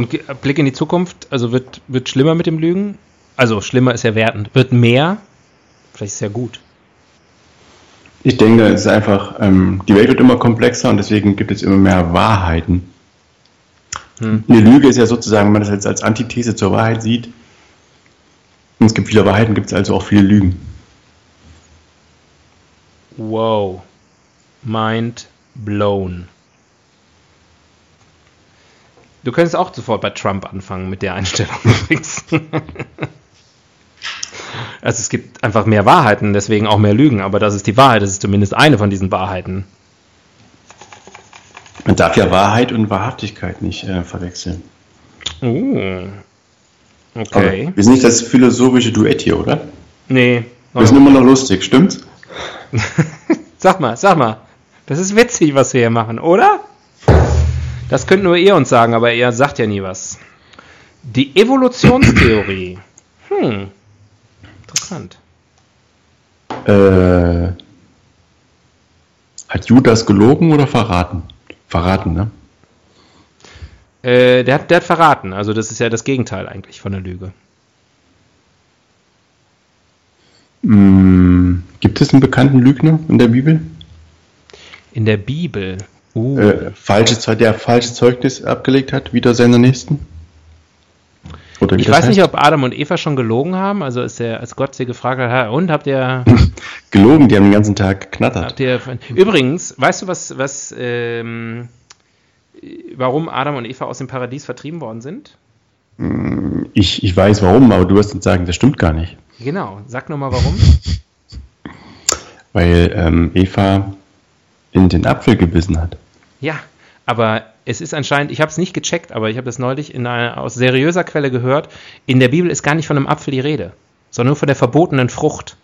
und Blick in die Zukunft, also wird, wird schlimmer mit dem Lügen? Also schlimmer ist ja wertend. Wird mehr? Vielleicht ist es ja gut. Ich denke, es ist einfach, ähm, die Welt wird immer komplexer und deswegen gibt es immer mehr Wahrheiten. Hm. Eine Lüge ist ja sozusagen, wenn man das jetzt als Antithese zur Wahrheit sieht, und es gibt viele Wahrheiten, gibt es also auch viele Lügen. Wow. Mind blown. Du könntest auch sofort bei Trump anfangen mit der Einstellung übrigens. also es gibt einfach mehr Wahrheiten, deswegen auch mehr Lügen, aber das ist die Wahrheit, das ist zumindest eine von diesen Wahrheiten. Man darf ja Wahrheit und Wahrhaftigkeit nicht äh, verwechseln. Oh. Okay. Aber wir sind nicht das philosophische Duett hier, oder? Nee. Wir sind immer noch lustig, stimmt's? sag mal, sag mal. Das ist witzig, was wir hier machen, oder? Das könnt nur ihr uns sagen, aber ihr sagt ja nie was. Die Evolutionstheorie. Hm. Interessant. Äh, hat Judas gelogen oder verraten? Verraten, ne? Äh, der, hat, der hat verraten. Also das ist ja das Gegenteil eigentlich von der Lüge. Hm, gibt es einen bekannten Lügner in der Bibel? In der Bibel? Uh. Äh, falsche, der falsche Zeugnis abgelegt hat, wieder seiner Nächsten? Oder ich weiß heißt? nicht, ob Adam und Eva schon gelogen haben. Also ist der, als Gott sie gefragt hat, und habt ihr. gelogen, die haben den ganzen Tag geknattert. Ihr, übrigens, weißt du, was, was ähm, warum Adam und Eva aus dem Paradies vertrieben worden sind? Mm, ich, ich weiß warum, aber du wirst uns sagen, das stimmt gar nicht. Genau, sag nochmal warum. Weil ähm, Eva in den Apfel gebissen hat. Ja, aber es ist anscheinend, ich habe es nicht gecheckt, aber ich habe das neulich in einer, aus seriöser Quelle gehört. In der Bibel ist gar nicht von einem Apfel die Rede, sondern nur von der verbotenen Frucht.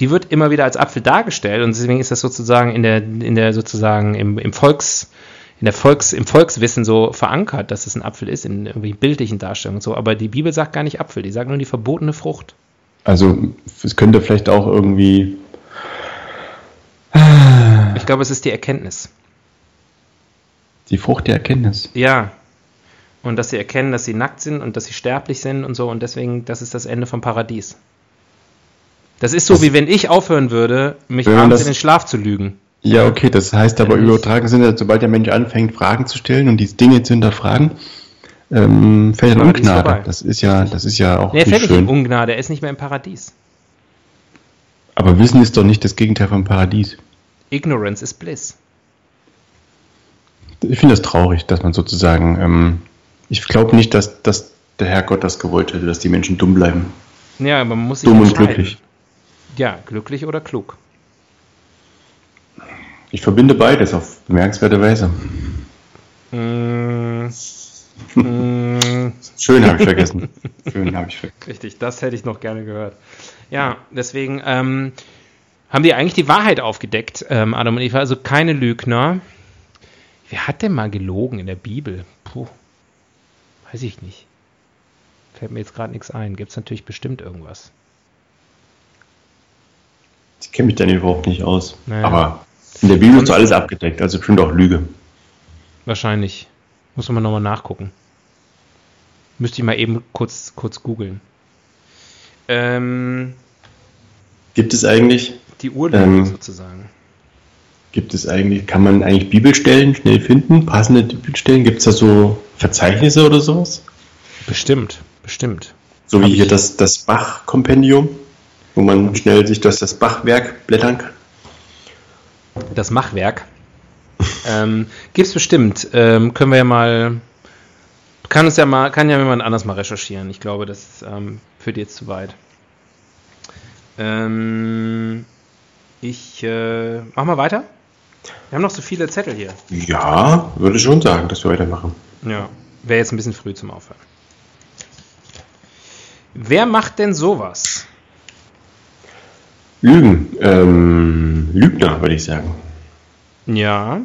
Die wird immer wieder als Apfel dargestellt und deswegen ist das sozusagen in der, in der sozusagen im, im Volks, in der Volks, im Volkswissen so verankert, dass es ein Apfel ist, in irgendwie bildlichen Darstellungen und so. Aber die Bibel sagt gar nicht Apfel, die sagt nur die verbotene Frucht. Also es könnte vielleicht auch irgendwie glaube, es ist die Erkenntnis. Die Frucht der Erkenntnis. Ja. Und dass sie erkennen, dass sie nackt sind und dass sie sterblich sind und so. Und deswegen, das ist das Ende vom Paradies. Das ist so, das wie wenn ich aufhören würde, mich abends das, in den Schlaf zu lügen. Ja, okay, das heißt aber übertragen Sinne, sobald der Mensch anfängt, Fragen zu stellen und die Dinge zu hinterfragen, ähm, fällt er in Ungnade. Das ist ja, das ist ja auch nee, er fällt schön. nicht in Ungnade, er ist nicht mehr im Paradies. Aber Wissen ist doch nicht das Gegenteil vom Paradies. Ignorance is bliss. Ich finde es das traurig, dass man sozusagen, ähm, ich glaube nicht, dass, dass der Herrgott das gewollt hätte, dass die Menschen dumm bleiben. Ja, aber man muss sich Dumm und glücklich. Ja, glücklich oder klug. Ich verbinde beides auf bemerkenswerte Weise. Mm. Schön habe ich vergessen. Schön habe ich vergessen. Richtig, das hätte ich noch gerne gehört. Ja, deswegen ähm, haben die eigentlich die Wahrheit aufgedeckt, ähm, Adam und Eva, also keine Lügner. Wer hat denn mal gelogen in der Bibel? Puh, weiß ich nicht. Fällt mir jetzt gerade nichts ein. Gibt es natürlich bestimmt irgendwas. Ich kenne mich da überhaupt nicht aus. Naja. Aber in der Bibel ist so alles abgedeckt, also bestimmt auch Lüge. Wahrscheinlich. Muss man nochmal nachgucken. Müsste ich mal eben kurz, kurz googeln. Ähm, Gibt es eigentlich die Urlage ähm, sozusagen. Gibt es eigentlich, kann man eigentlich Bibelstellen schnell finden? Passende Bibelstellen? Gibt es da so Verzeichnisse oder sowas? Bestimmt, bestimmt. So Hab wie hier ich- das, das Bach-Kompendium, wo man schnell sich durch das Bachwerk blättern kann. Das Machwerk. ähm, gibt's bestimmt. Ähm, können wir ja mal. Kann uns ja mal, kann ja jemand anders mal recherchieren. Ich glaube, das ähm, führt jetzt zu weit. Ähm, ich äh, mach mal weiter. Wir haben noch so viele Zettel hier. Ja, würde schon sagen, dass wir weitermachen. Ja, wäre jetzt ein bisschen früh zum Aufhören. Wer macht denn sowas? Lügen. Ähm, Lügner, würde ich sagen. Ja,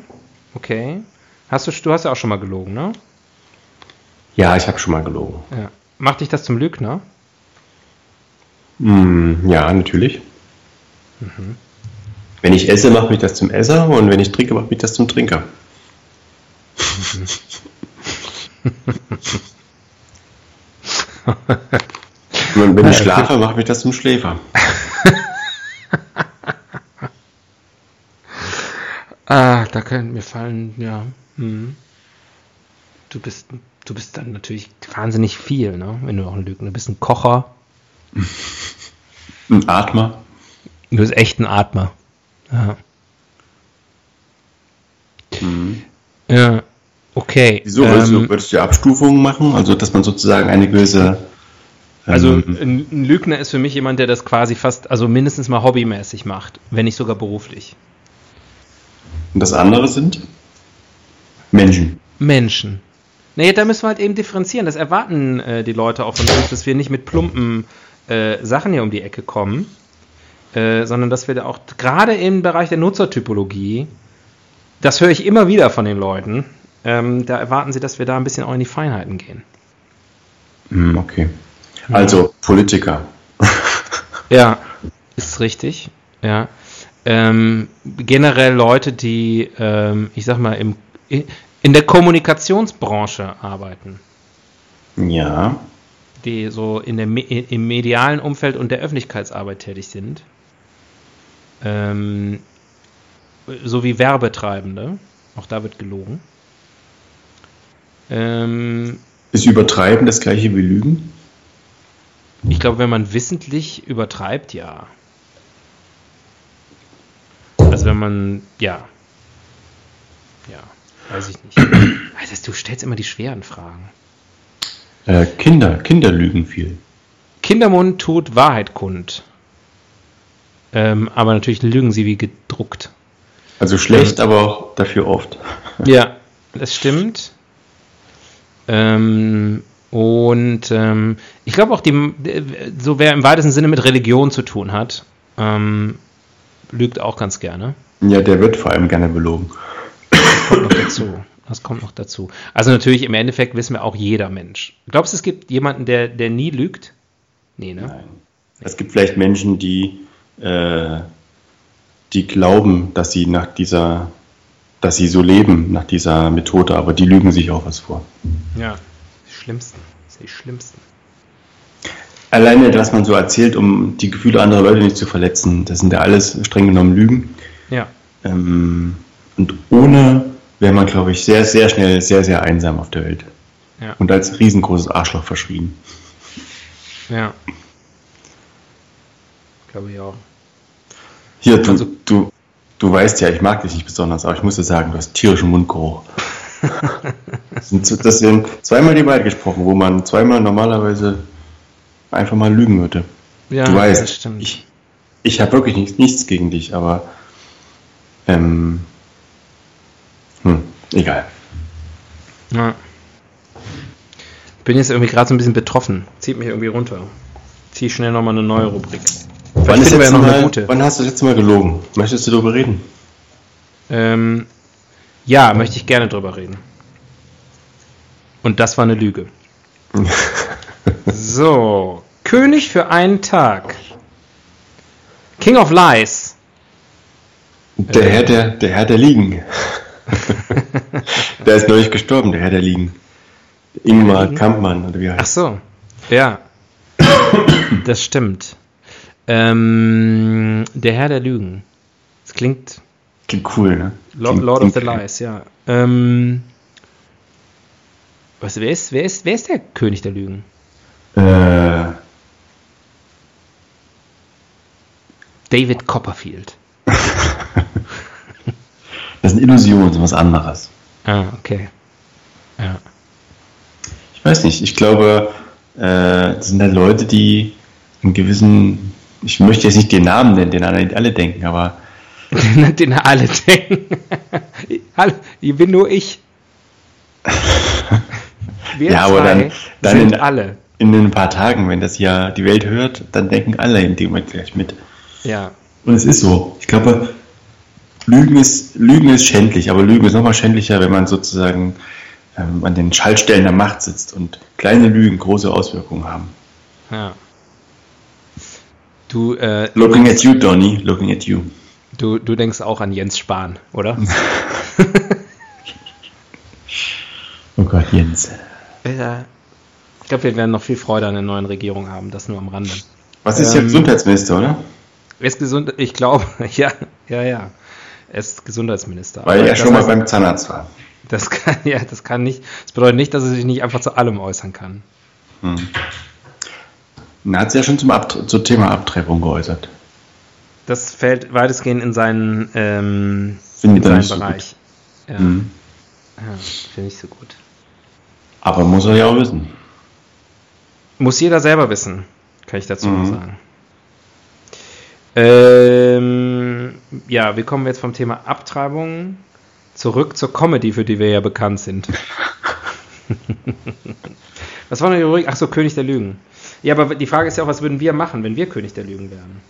okay. Hast du, du hast ja auch schon mal gelogen, ne? Ja, ich habe schon mal gelogen. Ja. Macht dich das zum Lügner? Hm, ja, natürlich. Wenn ich esse, macht mich das zum Esser und wenn ich trinke, macht mich das zum Trinker. und wenn ich schlafe, macht mich das zum Schläfer. Ah, da können mir fallen, ja. Hm. Du bist, du bist dann natürlich wahnsinnig viel, ne? Wenn du auch ein Lügner bist. Ein Kocher. Ein Atmer. Du bist echt ein Atmer. Ja. Ja, okay. Wieso würdest, Ähm, du, würdest du Abstufungen machen? Also, dass man sozusagen eine gewisse. Also ähm, ein ein Lügner ist für mich jemand, der das quasi fast, also mindestens mal hobbymäßig macht, wenn nicht sogar beruflich. und das andere sind Menschen. Menschen. Nee, da müssen wir halt eben differenzieren. Das erwarten äh, die Leute auch von uns, dass wir nicht mit plumpen äh, Sachen hier um die Ecke kommen, äh, sondern dass wir da auch gerade im Bereich der Nutzertypologie, das höre ich immer wieder von den Leuten, ähm, da erwarten sie, dass wir da ein bisschen auch in die Feinheiten gehen. Hm, okay. Also, Politiker. Ja, ist richtig. Ja. Ähm, generell Leute, die, ähm, ich sag mal, im, in der Kommunikationsbranche arbeiten. Ja. die so in der, im medialen Umfeld und der Öffentlichkeitsarbeit tätig sind. Ähm, sowie Werbetreibende. Auch da wird gelogen. Ähm, Ist Übertreiben das gleiche wie Lügen? ich glaube, wenn man wissentlich übertreibt, ja. Also wenn man, ja. Ja, weiß ich nicht. Also, du stellst immer die schweren Fragen. Äh, Kinder. Kinder lügen viel. Kindermund tut Wahrheit kund. Ähm, aber natürlich lügen sie wie gedruckt. Also schlecht, aber auch dafür oft. Ja, das stimmt. Ähm, und ähm, ich glaube auch, die, so wer im weitesten Sinne mit Religion zu tun hat, ähm, lügt auch ganz gerne. Ja, der wird vor allem gerne belogen. Kommt noch dazu. Das kommt noch dazu. Also natürlich im Endeffekt wissen wir auch jeder Mensch. Glaubst du, es gibt jemanden, der, der nie lügt? Nee, ne? Nein. Es gibt vielleicht Menschen, die, äh, die glauben, dass sie nach dieser, dass sie so leben nach dieser Methode, aber die lügen sich auch was vor. Ja. Die schlimmsten. Die schlimmsten. Alleine, was man so erzählt, um die Gefühle anderer Leute nicht zu verletzen, das sind ja alles streng genommen Lügen. Ja. Ähm, und ohne wäre man, glaube ich, sehr, sehr schnell sehr, sehr einsam auf der Welt. Ja. Und als riesengroßes Arschloch verschrien. Ja. Glaube auch. Hier, du, Also- du, du weißt ja, ich mag dich nicht besonders, aber ich muss dir sagen, du hast tierischen Mundgeruch. das, sind, so- das sind zweimal die Wahrheit gesprochen, wo man zweimal normalerweise einfach mal lügen würde. Ja, du weißt, das stimmt. ich, ich habe wirklich nichts, nichts gegen dich, aber ähm, hm, egal. Ja. Bin jetzt irgendwie gerade so ein bisschen betroffen. Zieht mich irgendwie runter. Zieh schnell nochmal eine neue Rubrik. Wann, ist jetzt ja noch mal, eine gute. wann hast du das letzte Mal gelogen? Möchtest du darüber reden? Ähm, ja, möchte ich gerne drüber reden. Und das war eine Lüge. so, König für einen Tag. King of Lies. Der Herr der, der Herr der Liegen. der ist neulich gestorben, der Herr der Liegen. Ingmar? Kampmann, oder wie heißt Ach so, ja. Das stimmt. Ähm, der Herr der Lügen. Das klingt Klingt cool, ne? Lord, Lord of the Lies, ja. Ähm, Was, wer, ist, wer, ist, wer ist der König der Lügen? Äh, David Copperfield. das sind Illusionen, so was anderes. Ah, okay. Ja. Ich weiß nicht, ich glaube, äh, das sind dann Leute, die einen gewissen, ich möchte jetzt nicht den Namen nennen, den alle, alle denken, aber Den, alle denken. Hallo, ich bin nur ich. Wir Ja, aber dann- dann in- alle. in ein paar Tagen, wenn das ja die Welt hört, dann denken alle in dem Moment gleich mit. Ja. Und es ist so. Ich glaube, Lügen ist, Lügen ist schändlich, aber Lügen ist nochmal schändlicher, wenn man sozusagen ähm, an den Schaltstellen der Macht sitzt und kleine Lügen große Auswirkungen haben. ja. Du, äh, Looking at you, Donny, looking at you. du, du denkst auch an Jens Spahn, oder? Oh Gott, Jens. Ja. Ich glaube, wir werden noch viel Freude an der neuen Regierung haben, das nur am Rande. Was ist Ähm, jetzt Gesundheitsminister, oder? Er ist gesund, ich glaube, ja, ja, ja. Er ist Gesundheitsminister. Weil er schon mal beim Zahnarzt war. Das kann, ja, das kann nicht, das bedeutet nicht, dass er sich nicht einfach zu allem äußern kann. Hm. Na, hat sich ja schon zum, Abt zum Thema Abtreibung geäußert. Das fällt weitestgehend in seinen, ähm, in seinen nicht so Bereich. Ja, Hm. ja finde ich so gut. Aber muss er ja auch wissen. Muss jeder selber wissen, kann ich dazu Mhm. noch sagen. Ähm, ja, wir kommen jetzt vom Thema Abtreibung zurück zur Comedy, für die wir ja bekannt sind. was war noch die Rubrik? Ach so, König der Lügen. Ja, aber die Frage ist ja auch, was würden wir machen, wenn wir König der Lügen wären?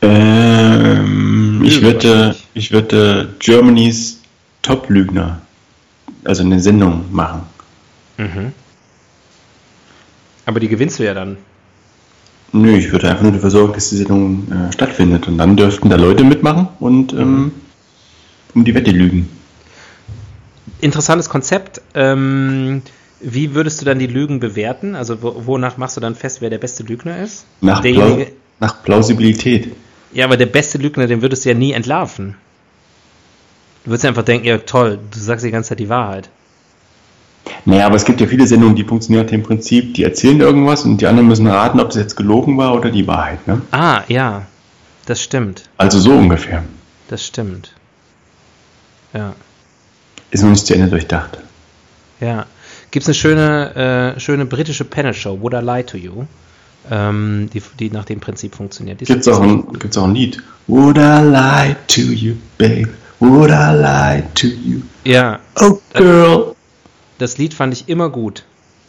Ähm, ich würde, ich würde Germany's Top-Lügner, also eine Sendung machen. Mhm. Aber die gewinnst du ja dann. Nö, ich würde einfach nur dafür sorgen, dass die Sendung äh, stattfindet. Und dann dürften da Leute mitmachen und ähm, um die Wette lügen. Interessantes Konzept. Ähm, wie würdest du dann die Lügen bewerten? Also wo, wonach machst du dann fest, wer der beste Lügner ist? Nach, Plau nach Plausibilität. ja, aber der beste Lügner, den würdest du ja nie entlarven. Du würdest einfach denken, ja toll, du sagst die ganze Zeit die Wahrheit. Naja, aber es gibt ja viele Sendungen, die funktionieren nach dem Prinzip, die erzählen irgendwas und die anderen müssen raten, ob das jetzt gelogen war oder die Wahrheit. Ne? Ah, ja, das stimmt, Also so ungefähr. das stimmt. Ja, Ist noch nicht zu Ende durchdacht. ja. Gibt es eine schöne, äh, schöne britische Panel-Show, Would I Lie to You, ähm, die, die nach dem Prinzip funktioniert. Gibt es auch, ein- gibt's auch ein Lied? Would I lie to you, babe? Would I lie to you? Ja, Oh, girl. das Lied fand ich immer gut.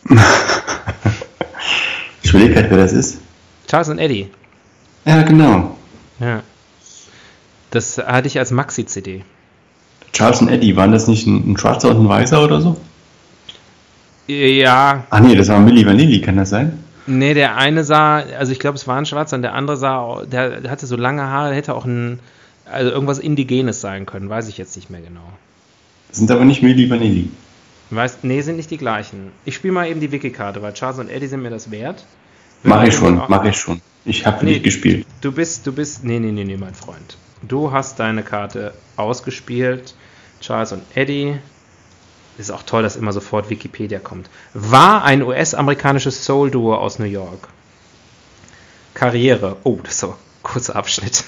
Ich überlege gerade, wer das ist. Charles und Eddie. Ja, genau. Ja. Das hatte ich als Maxi-CD. Charles und Eddie, waren das nicht ein, ein Schwarzer und ein Weißer oder so? Ja, Ach nee, das war Milli Vanilli, kann das sein? nee, der eine sah, also ich glaube, es war ein Schwarzer und der andere sah, der, hatte so lange Haare, hätte auch ein, also irgendwas Indigenes sein können, weiß ich jetzt nicht mehr genau. Sind aber nicht Milli Vanilli. Weiß, nee, sind nicht die gleichen. Ich spiele mal eben die Wiki-Karte, weil Charles und Eddie sind mir das wert. Mach ich schon, mach ich schon. Ich habe Nee. nicht gespielt. Du bist, du bist, nee, nee, nee, nee, mein Freund. Du hast deine Karte ausgespielt. Charles und Eddie. Ist auch toll, dass immer sofort Wikipedia kommt. War ein US-amerikanisches Soul-Duo aus New York. Karriere. Oh, das ist so ein kurzer Abschnitt.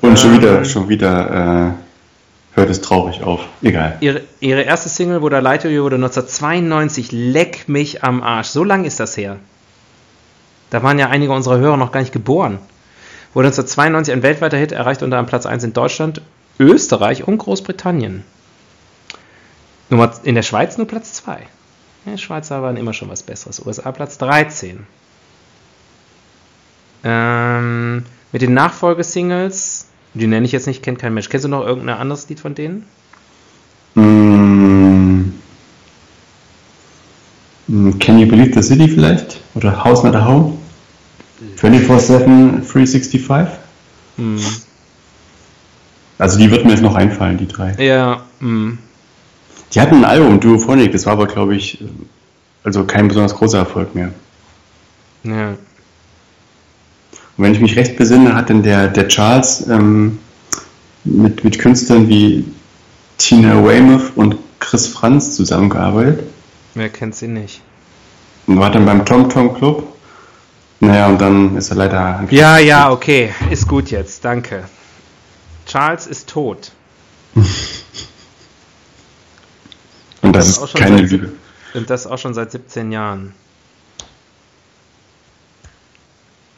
Und schon Ähm, wieder, schon wieder äh, hört es traurig auf. Egal. Ihre, ihre erste Single wurde Light to You wurde 1992. Leck mich am Arsch. So lang ist das her. Da waren ja einige unserer Hörer noch gar nicht geboren. Wurde 1992 ein weltweiter Hit, erreicht unter anderem Platz 1 in Deutschland, Österreich und Großbritannien. Nummer, in der Schweiz nur Platz 2. Ja, Schweizer waren immer schon was Besseres. USA Platz 13. Ähm, mit den Nachfolgesingles, die nenne ich jetzt nicht, kennt kein Mensch. Kennst du noch irgendein anderes Lied von denen? Mm. Mm, Can You Believe the City vielleicht? Oder House Not a Home? 24-7, 365? Hm. Also die wird mir jetzt noch einfallen, die drei. Ja, hm. Die hatten ein Album, Duophonic, das war aber, glaube ich, also kein besonders großer Erfolg mehr. ja. Und wenn ich mich recht besinne, hat denn der, der Charles ähm, mit, mit Künstlern wie Tina Weymouth und Chris Franz zusammengearbeitet. Wer kennt sie nicht? Und war dann beim Tom Tom Club. Naja, und dann ist er leider. Ja, ja, okay. Ist gut jetzt. Danke. Charles ist tot. und das, ist ist keine seit, Lüge. Und das auch schon seit 17 Jahren.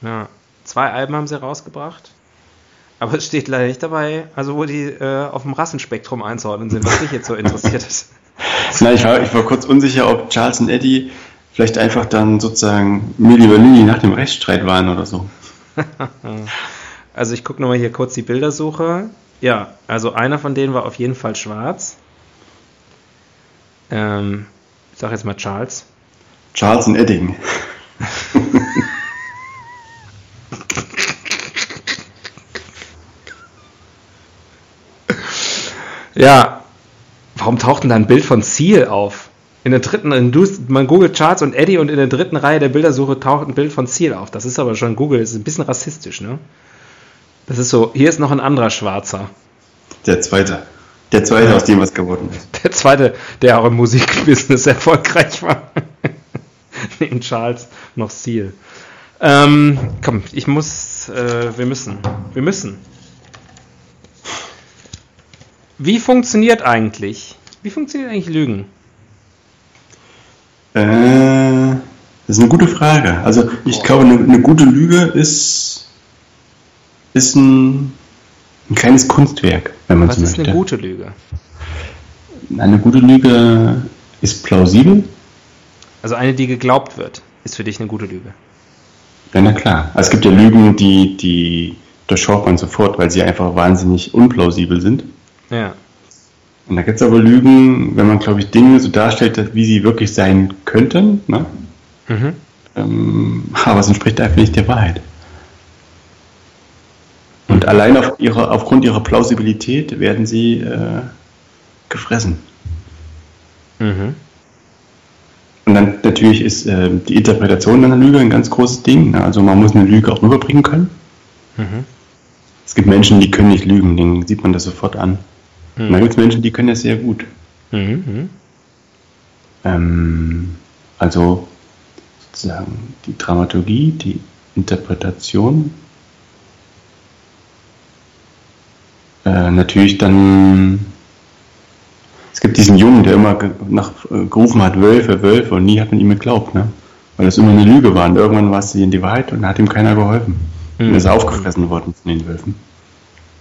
Ja. Zwei Alben haben sie rausgebracht. Aber es steht leider nicht dabei, also wo die äh, auf dem Rassenspektrum einzuordnen sind, was dich jetzt so interessiert ist. Nein, ich war, ich war kurz unsicher, ob Charles und Eddie vielleicht einfach dann sozusagen Milli Vanilli nach dem Rechtsstreit waren oder so. also ich gucke nochmal hier kurz die Bildersuche. Ja, also einer von denen war auf jeden Fall schwarz. Ähm, ich sag jetzt mal Charles. Charles und Edding. Ja, warum taucht denn da ein Bild von Seal auf? In der dritten, in, man googelt Charts und Eddie und in der dritten Reihe der Bildersuche taucht ein Bild von Seal auf. Das ist aber schon Google, das ist ein bisschen rassistisch, ne? Das ist so, hier ist noch ein anderer Schwarzer. Der zweite. Der zweite, aus dem was geworden ist. Der zweite, der auch im Musikbusiness erfolgreich war. Neben Charles noch Seal. Ähm, komm, ich muss, äh, wir müssen, wir müssen. Wie funktioniert eigentlich? Wie funktioniert eigentlich Lügen? Äh, das ist eine gute Frage. Also ich glaube, eine, eine gute Lüge ist, ist ein, ein kleines Kunstwerk, wenn man Was so ist möchte. eine gute Lüge? Eine gute Lüge ist plausibel. Also eine, die geglaubt wird, ist für dich eine gute Lüge. Ja, na klar. Also es gibt ja Lügen, die, die durchschaut man sofort, weil sie einfach wahnsinnig unplausibel sind. Ja. Und da gibt es aber Lügen, wenn man, glaube ich, Dinge so darstellt, wie sie wirklich sein könnten. Ne? Mhm. Ähm, aber es entspricht einfach nicht der Wahrheit. Und allein auf ihre, aufgrund ihrer Plausibilität werden sie äh, gefressen. Mhm. Und dann natürlich ist äh, die Interpretation einer Lüge ein ganz großes Ding. Ne? Also man muss eine Lüge auch rüberbringen können. Mhm. Es gibt Menschen, die können nicht lügen, denen sieht man das sofort an. Mhm. gibt es Menschen, die können das sehr gut. Mhm. Mhm. Ähm, also sozusagen die Dramaturgie, die Interpretation. Äh, natürlich dann, es gibt diesen Jungen, der immer nach, äh, gerufen hat, Wölfe, Wölfe, und nie hat man ihm geglaubt, ne? weil das immer eine Lüge war. Und irgendwann war es in die Wahrheit und hat ihm keiner geholfen. Mhm. Und ist aufgefressen worden von den Wölfen.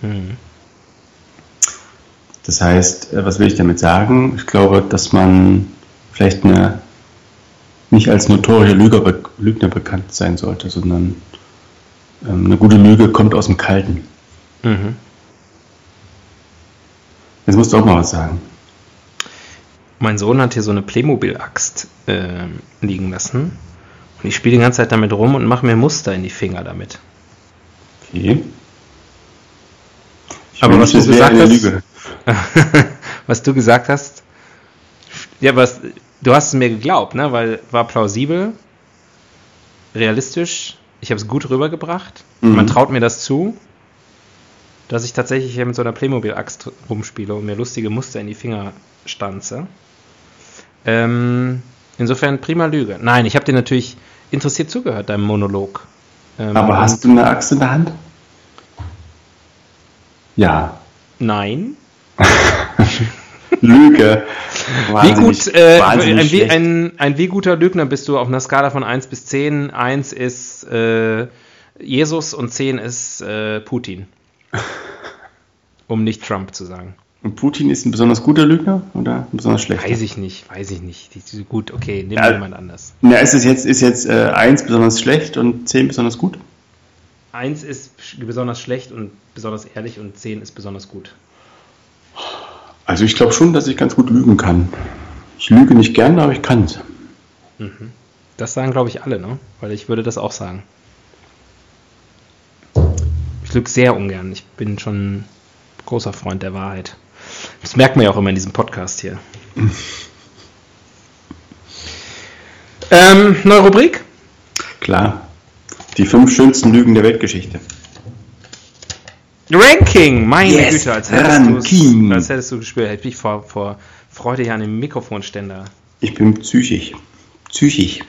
Mhm. Das heißt, äh, was will ich damit sagen? Ich glaube, dass man vielleicht eine, nicht als notorischer Lügner bekannt sein sollte, sondern ähm, eine gute Lüge kommt aus dem Kalten. Mhm. Jetzt musst du auch mal was sagen. Mein Sohn hat hier so eine Playmobil-Axt äh, liegen lassen. Und ich spiele die ganze Zeit damit rum und mache mir Muster in die Finger damit. Okay. Ich Aber was du gesagt hast- Lüge. Was du gesagt hast, ja, was, du hast es mir geglaubt, ne? Weil war plausibel, realistisch, ich habe es gut rübergebracht. Mhm. Man traut mir das zu, dass ich tatsächlich hier mit so einer Playmobil-Axt rumspiele und mir lustige Muster in die Finger stanze. Ähm, insofern prima Lüge. Nein, ich habe dir natürlich interessiert zugehört, deinem Monolog. Ähm, Aber hast du eine Axt in der Hand? Ja. Nein. Lüge. Wie gut, äh, ein, ein, ein wie guter Lügner bist du auf einer Skala von 1 bis 10? 1 ist äh, Jesus und 10 ist äh, Putin. Um nicht Trump zu sagen. Und Putin ist ein besonders guter Lügner oder ein besonders schlechter? Weiß ich nicht, weiß ich nicht. Gut, okay, nehmen Ja. wir jemand anders. Na, ist es jetzt, ist jetzt äh, 1 besonders schlecht und 10 besonders gut? 1 ist besonders schlecht und besonders ehrlich und 10 ist besonders gut. Also ich glaube schon, dass ich ganz gut lügen kann. Ich lüge nicht gerne, aber ich kann es. Das sagen, glaube ich, alle, ne? Weil ich würde das auch sagen. Ich lüge sehr ungern. Ich bin schon ein großer Freund der Wahrheit. Das merkt man ja auch immer in diesem Podcast hier. ähm, neue Rubrik? Klar. Die fünf schönsten Lügen der Weltgeschichte. Ranking, meine Yes, Güte, als hättest, als hättest du gespielt. Hätte ich vor, vor Freude hier an dem Mikrofonständer. Ich bin psychisch. Psychisch.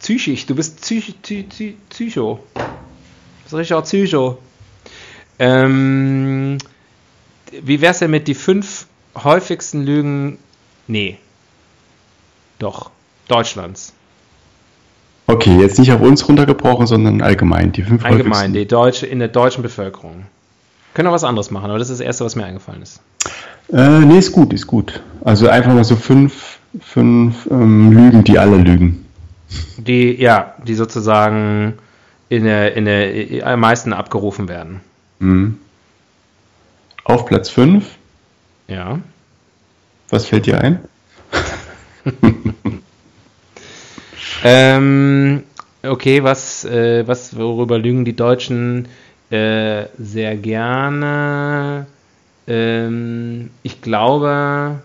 Psychisch, du bist Psych, Psy, Psy, Psycho. Du bist richtig auch Psycho. Ähm, wie wär's denn mit die fünf häufigsten Lügen? Nee. Doch. Deutschlands. Okay, jetzt nicht auf uns runtergebrochen, sondern allgemein. Die fünf Allgemein, häufigsten. die deutsche, in der deutschen Bevölkerung. Können auch was anderes machen, aber das ist das Erste, was mir eingefallen ist. Äh, nee, ist gut, ist gut. Also einfach mal so fünf, fünf ähm, Lügen, die alle lügen. Die, ja, die sozusagen in der, in der, am meisten abgerufen werden. Mhm. Auf Platz 5, Ja. was fällt dir ein? Ähm, okay, was, äh, was, worüber lügen die Deutschen äh, sehr gerne? Ähm, ich glaube,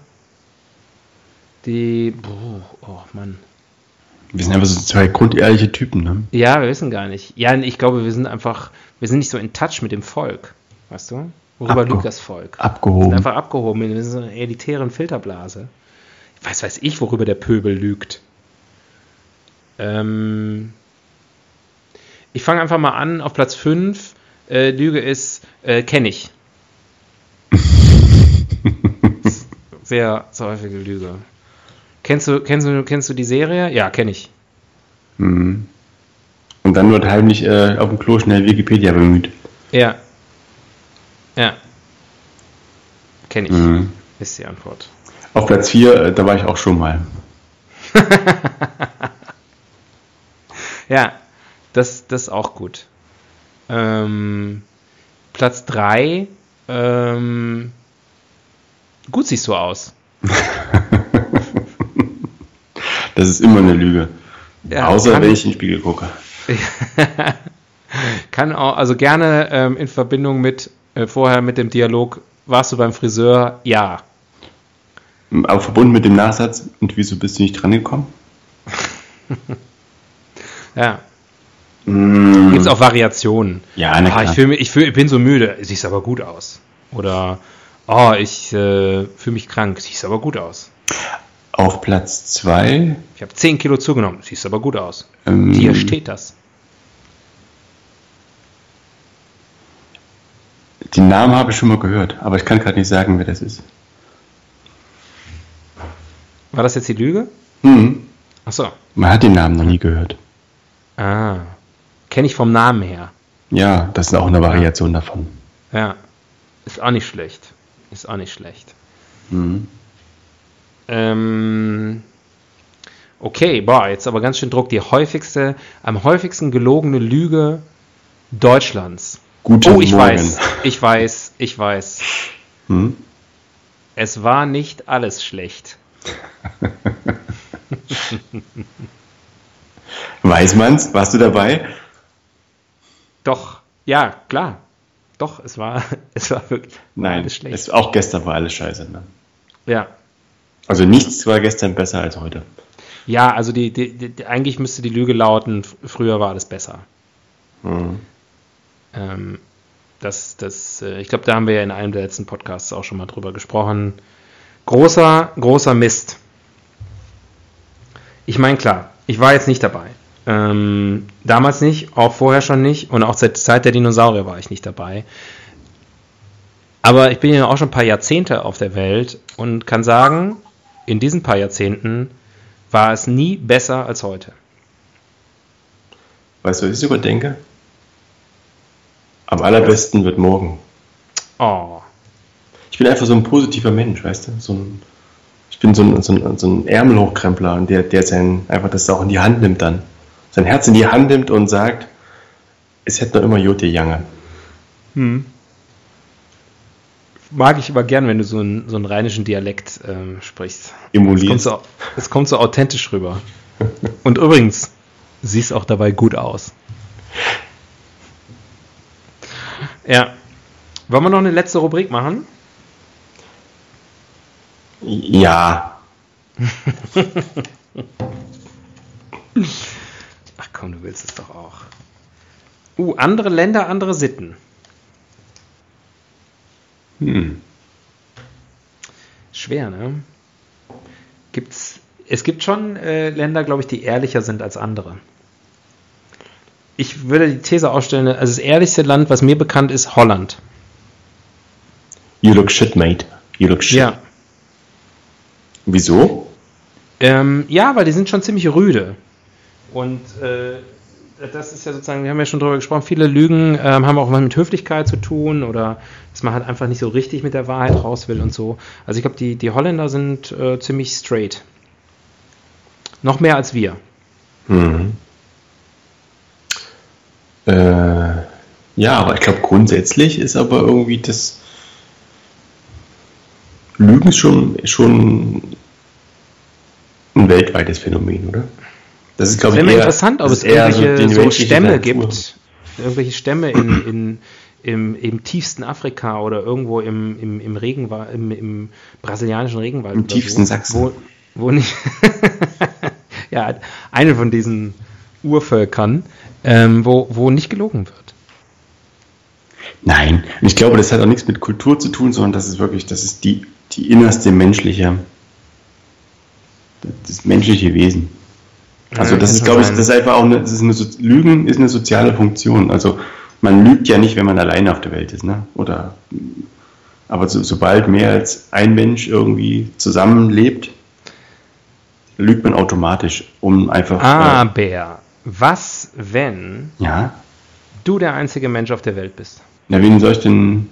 die, Puh, oh Mann. Wir sind einfach so zwei grundehrliche Typen, ne? Ja, wir wissen gar nicht. Ja, ich glaube, wir sind einfach, wir sind nicht so in Touch mit dem Volk, weißt du? Worüber Abge- lügt das Volk? Wir sind Abgehoben. einfach abgehoben in so einer elitären Filterblase. Weiß, weiß ich, worüber der Pöbel lügt. Ähm, ich fange einfach mal an auf Platz 5. Äh, Lüge ist, äh, kenne ich. Sehr, sehr häufige Lüge. Kennst du, kennst du, kennst du die Serie? Ja, kenne ich. Mhm. Und dann wird heimlich äh, auf dem Klo schnell Wikipedia bemüht. Ja. Ja. Kenne ich. Mhm. Ist die Antwort. Auf Platz 4, äh, da war ich auch schon mal. Ja, das, das ist auch gut. Ähm, Platz 3. Ähm, gut siehst du aus. Das ist immer eine Lüge. Ja, Außer wenn ich in den Spiegel gucke. Kann auch, also gerne ähm, in Verbindung mit äh, vorher mit dem Dialog, warst du beim Friseur? Ja. Aber verbunden mit dem Nachsatz, und wieso bist du nicht dran gekommen? Ja. Mhm. Gibt es auch Variationen. Ja, na Ah, ich, fühl mich, ich, fühl, ich bin so müde, siehst aber gut aus. Oder, oh, ich äh, fühle mich krank, siehst aber gut aus. Auf Platz 2, Ich habe 10 Kilo zugenommen, siehst aber gut aus. ähm, Hier steht das. den Namen habe ich schon mal gehört, aber ich kann gerade nicht sagen, wer das ist. War das jetzt die Lüge? Mhm. Achso. Man hat den Namen noch nie gehört. Ah. Kenne ich vom Namen her. Ja, das ist auch eine Variation davon. Ja. Ist auch nicht schlecht. Ist auch nicht schlecht. Mhm. Ähm, okay, boah, jetzt aber ganz schön Druck. Die häufigste, am häufigsten gelogene Lüge Deutschlands. Guten Oh, ich Morgen. weiß, ich weiß, ich weiß. Hm? Es war nicht alles schlecht. Weiß man's? Warst du dabei? Doch, ja, klar. Doch, es war, es war wirklich Nein, alles schlecht. es, auch gestern war alles scheiße. Ne? ja. Also nichts war gestern besser als heute. Ja, also die, die, die, eigentlich müsste die Lüge lauten, früher war alles besser. Mhm. Ähm, das, das, äh, ich glaube, da haben wir ja in einem der letzten Podcasts auch schon mal drüber gesprochen. Großer, großer Mist. Ich meine, klar, ich war jetzt nicht dabei. Ähm, damals nicht, auch vorher schon nicht und auch seit Zeit der Dinosaurier war ich nicht dabei. Aber ich bin ja auch schon ein paar Jahrzehnte auf der Welt und kann sagen, in diesen paar Jahrzehnten war es nie besser als heute. Weißt du, was ich sogar denke? Am allerbesten wird morgen. Oh, Ich bin einfach so ein positiver Mensch, weißt du? So ein, ich bin so ein, so ein, so ein Ärmelhochkrempler und der, der sein, einfach das auch in die Hand nimmt dann. Sein Herz in die Hand nimmt und sagt, es hätte noch immer Jote Jange. mag ich aber gern, wenn du so einen, so einen rheinischen Dialekt ähm, sprichst. Es kommt, Emulierst. so, es kommt so authentisch rüber. Und übrigens, siehst auch dabei gut aus. Ja. Wollen wir noch eine letzte Rubrik machen? Ja. komm, du willst es doch auch. Uh, andere Länder, andere Sitten. Hm. Schwer, ne? Gibt's, es gibt schon äh, Länder, glaube ich, die ehrlicher sind als andere. Ich würde die These ausstellen, also das ehrlichste Land, was mir bekannt ist, Holland. You look shit, mate. You look shit. Ja. Wieso? Ähm, ja, weil die sind schon ziemlich rüde. Und äh, das ist ja sozusagen, wir haben ja schon drüber gesprochen, viele Lügen ähm, haben auch was mit Höflichkeit zu tun oder dass man halt einfach nicht so richtig mit der Wahrheit raus will und so. Also ich glaube, die, die Holländer sind äh, ziemlich straight. Noch mehr als wir. Mhm. Äh, ja, aber ich glaube grundsätzlich ist aber irgendwie das Lügen schon, schon ein weltweites Phänomen, oder? Das ist, glaube ich, eher, interessant, ob es irgendwelche so, so Stämme gibt, irgendwelche Stämme in, in, im, im tiefsten Afrika oder irgendwo im, im, im Regenwald, im, im brasilianischen Regenwald. Im tiefsten so, Sachsen. Wo, wo nicht. ja, eine von diesen Urvölkern, ähm, wo, wo nicht gelogen wird. Nein, ich glaube, das hat auch nichts mit Kultur zu tun, sondern das ist wirklich, das ist die, die innerste menschliche, das menschliche Wesen. Also das ist, glaube ich, das ist einfach auch eine, das ist eine, Lügen ist eine soziale Funktion. Also man lügt ja nicht, wenn man alleine auf der Welt ist, ne? Oder aber so, sobald mehr als ein Mensch irgendwie zusammenlebt, lügt man automatisch, um einfach. Aber äh, was, wenn ja? du der einzige Mensch auf der Welt bist? Na, wen soll ich denn?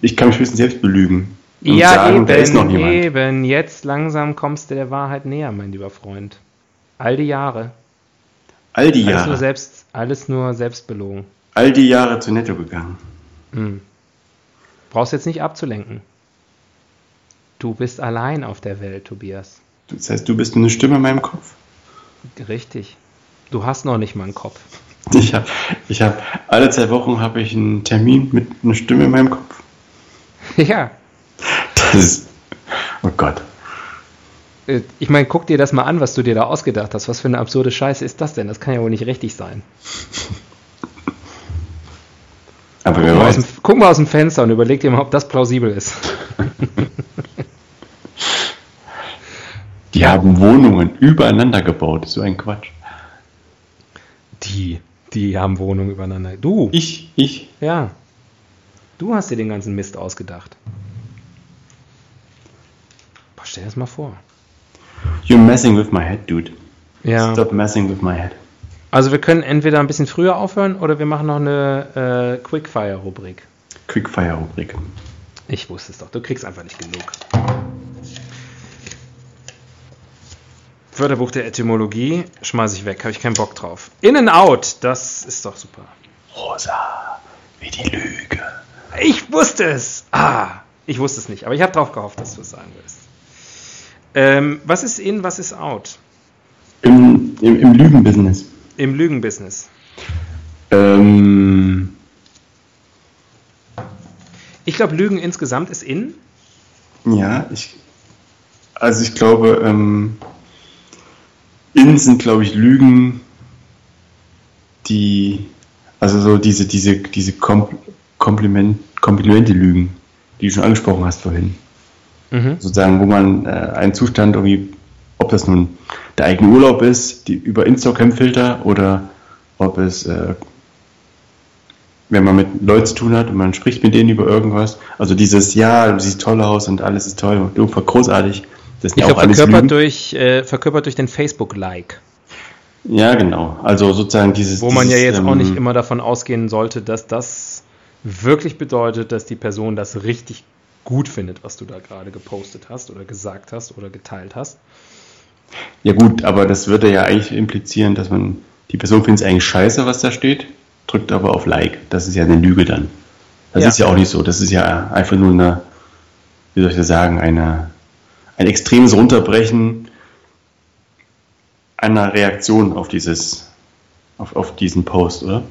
Ich kann mich höchstens selbst belügen. Und ja, sagen, eben, da ist noch niemand. eben. Jetzt langsam kommst du der Wahrheit näher, mein lieber Freund. All die Jahre. All die Jahre. Alles nur, selbst, alles nur selbstbelogen. All die Jahre zu netto gegangen. Hm. Brauchst jetzt nicht abzulenken. Du bist allein auf der Welt, Tobias. Das heißt, du bist eine Stimme in meinem Kopf? Richtig. Du hast noch nicht mal einen Kopf. Ich habe ich hab, alle zwei Wochen habe ich einen Termin mit einer Stimme in meinem Kopf. Ja. Das ist, oh Gott. Äh, ich meine, guck dir das mal an, was du dir da ausgedacht hast. Was für eine absurde Scheiße ist das denn? Das kann ja wohl nicht richtig sein. Aber wer weiß. Dem, guck mal aus dem Fenster und überleg dir mal, ob das plausibel ist. Die haben Wohnungen übereinander gebaut. So ein Quatsch. Die, die haben Wohnungen übereinander. Du. Ich, ich. Ja. Du hast dir den ganzen Mist ausgedacht. Boah, stell dir das mal vor. You're messing with my head, dude. Ja. Stop messing with my head. Also wir können entweder ein bisschen früher aufhören oder wir machen noch eine äh, Quickfire-Rubrik. Quickfire-Rubrik. Ich wusste es doch. Du kriegst einfach nicht genug. Wörterbuch der Etymologie schmeiße ich weg, habe ich keinen Bock drauf. In and out, das ist doch super. Rosa, wie die Lüge. Ich wusste es. Ah, ich wusste es nicht, aber ich habe drauf gehofft, dass du es sagen willst. Ähm, was ist in, was ist out? Im, im, im Lügenbusiness. Im Lügenbusiness. Ähm. Ich glaube, Lügen insgesamt ist in. Ja, ich. Also ich glaube, ähm, in sind, glaube ich, Lügen, die, also so diese, diese, diese Kompliment, Komplimente Lügen, die du schon angesprochen hast vorhin mhm. sozusagen, wo man äh, einen Zustand irgendwie, ob das nun der eigene Urlaub ist, die über Instagram-Filter oder ob es, äh, wenn man mit Leuten zu tun hat und man spricht mit denen über irgendwas, also dieses, ja, du siehst toll aus und alles ist toll und irgendwo großartig, das sind ich ja auch glaub, alles verkörpert durch, äh, verkörpert durch den Facebook-Like. Ja, genau. Also sozusagen dieses. Wo man dieses, ja jetzt ähm, auch nicht immer davon ausgehen sollte, dass das wirklich bedeutet, dass die Person das richtig gut findet, was du da gerade gepostet hast oder gesagt hast oder geteilt hast. Ja gut, aber das würde ja eigentlich implizieren, dass man, die Person findet es eigentlich scheiße, was da steht, drückt aber auf Like. Das ist ja eine Lüge dann. Das ja. ist ja auch nicht so. Das ist ja einfach nur eine, wie soll ich das sagen, eine, ein extremes Runterbrechen einer Reaktion auf dieses, auf, auf diesen Post, oder?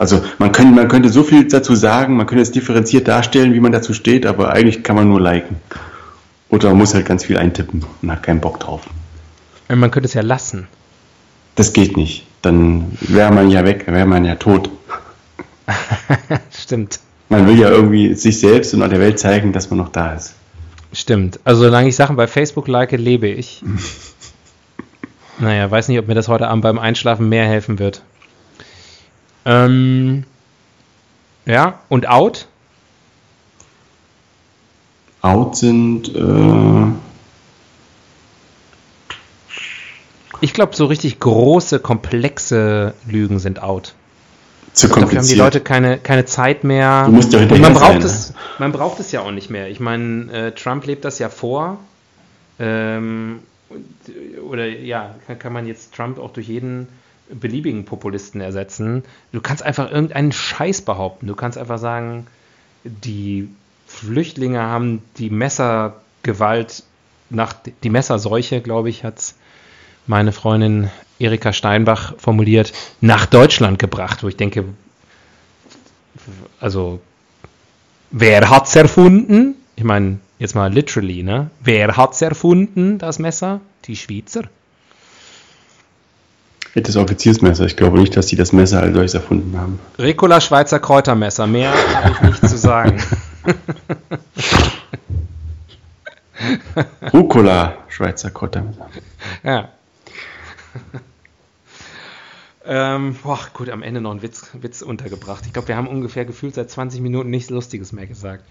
Also man könnte, man könnte so viel dazu sagen, man könnte es differenziert darstellen, wie man dazu steht, aber eigentlich kann man nur liken. Oder man muss halt ganz viel eintippen und hat keinen Bock drauf. Man könnte es ja lassen. Das geht nicht. Dann wäre man ja weg, wäre man ja tot. Stimmt. Man will ja irgendwie sich selbst und der Welt zeigen, dass man noch da ist. Stimmt. Also solange ich Sachen bei Facebook like, lebe ich. naja, weiß nicht, ob mir das heute Abend beim Einschlafen mehr helfen wird. Ähm, ja, und out? Out sind, äh, Ich glaube, so richtig große, komplexe Lügen sind out. zu Dafür haben die kompliziert. Leute keine, keine Zeit mehr. Du musst ja hinterher man braucht sein, es, man braucht es ja auch nicht mehr. Ich meine, äh, Trump lebt das ja vor. Ähm, oder ja, kann, kann man jetzt Trump auch durch jeden beliebigen Populisten ersetzen. Du kannst einfach irgendeinen Scheiß behaupten. Du kannst einfach sagen, die Flüchtlinge haben die Messergewalt nach die Messerseuche, glaube ich, hat meine Freundin Erika Steinbach formuliert, nach Deutschland gebracht, wo ich denke, also wer hat's erfunden? Ich meine, jetzt mal literally, ne? Wer hat's erfunden, das Messer? Die Schweizer. Das Offiziersmesser. Ich glaube nicht, dass die das Messer als solches erfunden haben. Ricola Schweizer Kräutermesser, mehr habe ich nicht zu sagen. Rucola, Schweizer Kräutermesser. Ja. ähm, boah, gut, am Ende noch ein Witz, Witz untergebracht. Ich glaube, wir haben ungefähr gefühlt seit 20 Minuten nichts Lustiges mehr gesagt.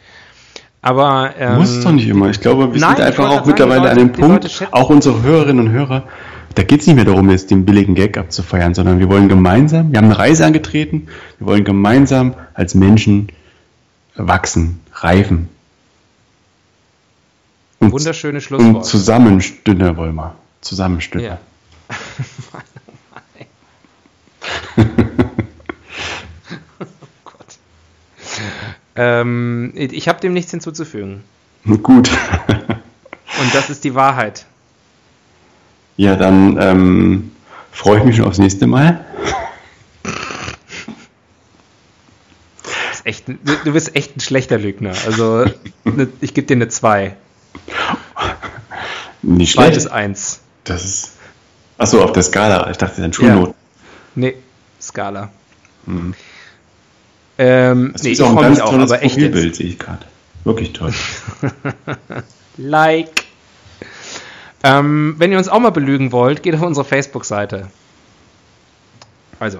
Aber ähm, Muss es doch nicht immer. Ich glaube, wir nein, sind einfach auch sagen, mittlerweile die an dem Leute- Punkt, Leute auch unsere Hörerinnen und Hörer, da geht es nicht mehr darum, jetzt den billigen Gag abzufeiern, sondern wir wollen gemeinsam, wir haben eine Reise angetreten, wir wollen gemeinsam als Menschen wachsen, reifen. Und, wunderschöne und Schlusswort. zusammenstünde wollen wir. Zusammenstünde. Ja. Gott. Ähm, ich habe dem nichts hinzuzufügen. Gut. Und das ist die Wahrheit. Ja, dann ähm, freue ich mich schon aufs nächste Mal. Das ist echt, du, bist echt ein schlechter Lügner. Also, ne, ich gebe dir eine 2. Nicht Zweites schlecht. 1. Das ist. Achso, auf der Skala. Ich dachte, sind Schulnoten. Nee, Skala. Mhm. Ähm, Das nee, ist auch ein ganz auch, tolles aber. Profilbild, sehe ich gerade. Wirklich toll. Like. Ähm, wenn ihr uns auch mal belügen wollt, geht auf unsere Facebook-Seite. Also,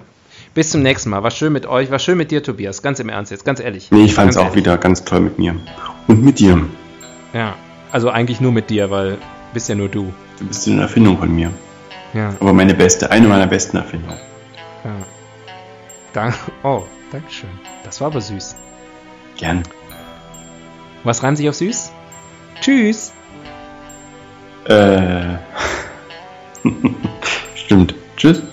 bis zum nächsten Mal. War schön mit euch, war schön mit dir, Tobias. Ganz im Ernst jetzt, ganz ehrlich. Nee, ich fand es auch ehrlich. wieder ganz toll mit mir. Und mit dir. Ja, also eigentlich nur mit dir, weil bist ja nur du. Du bist eine Erfindung von mir. Ja, Aber meine beste, eine meiner besten Erfindungen. ja. Dank, oh, Dankeschön. Das war aber süß. Gern. Was reimt sich auf süß? Tschüss. Äh. Stimmt. Tschüss.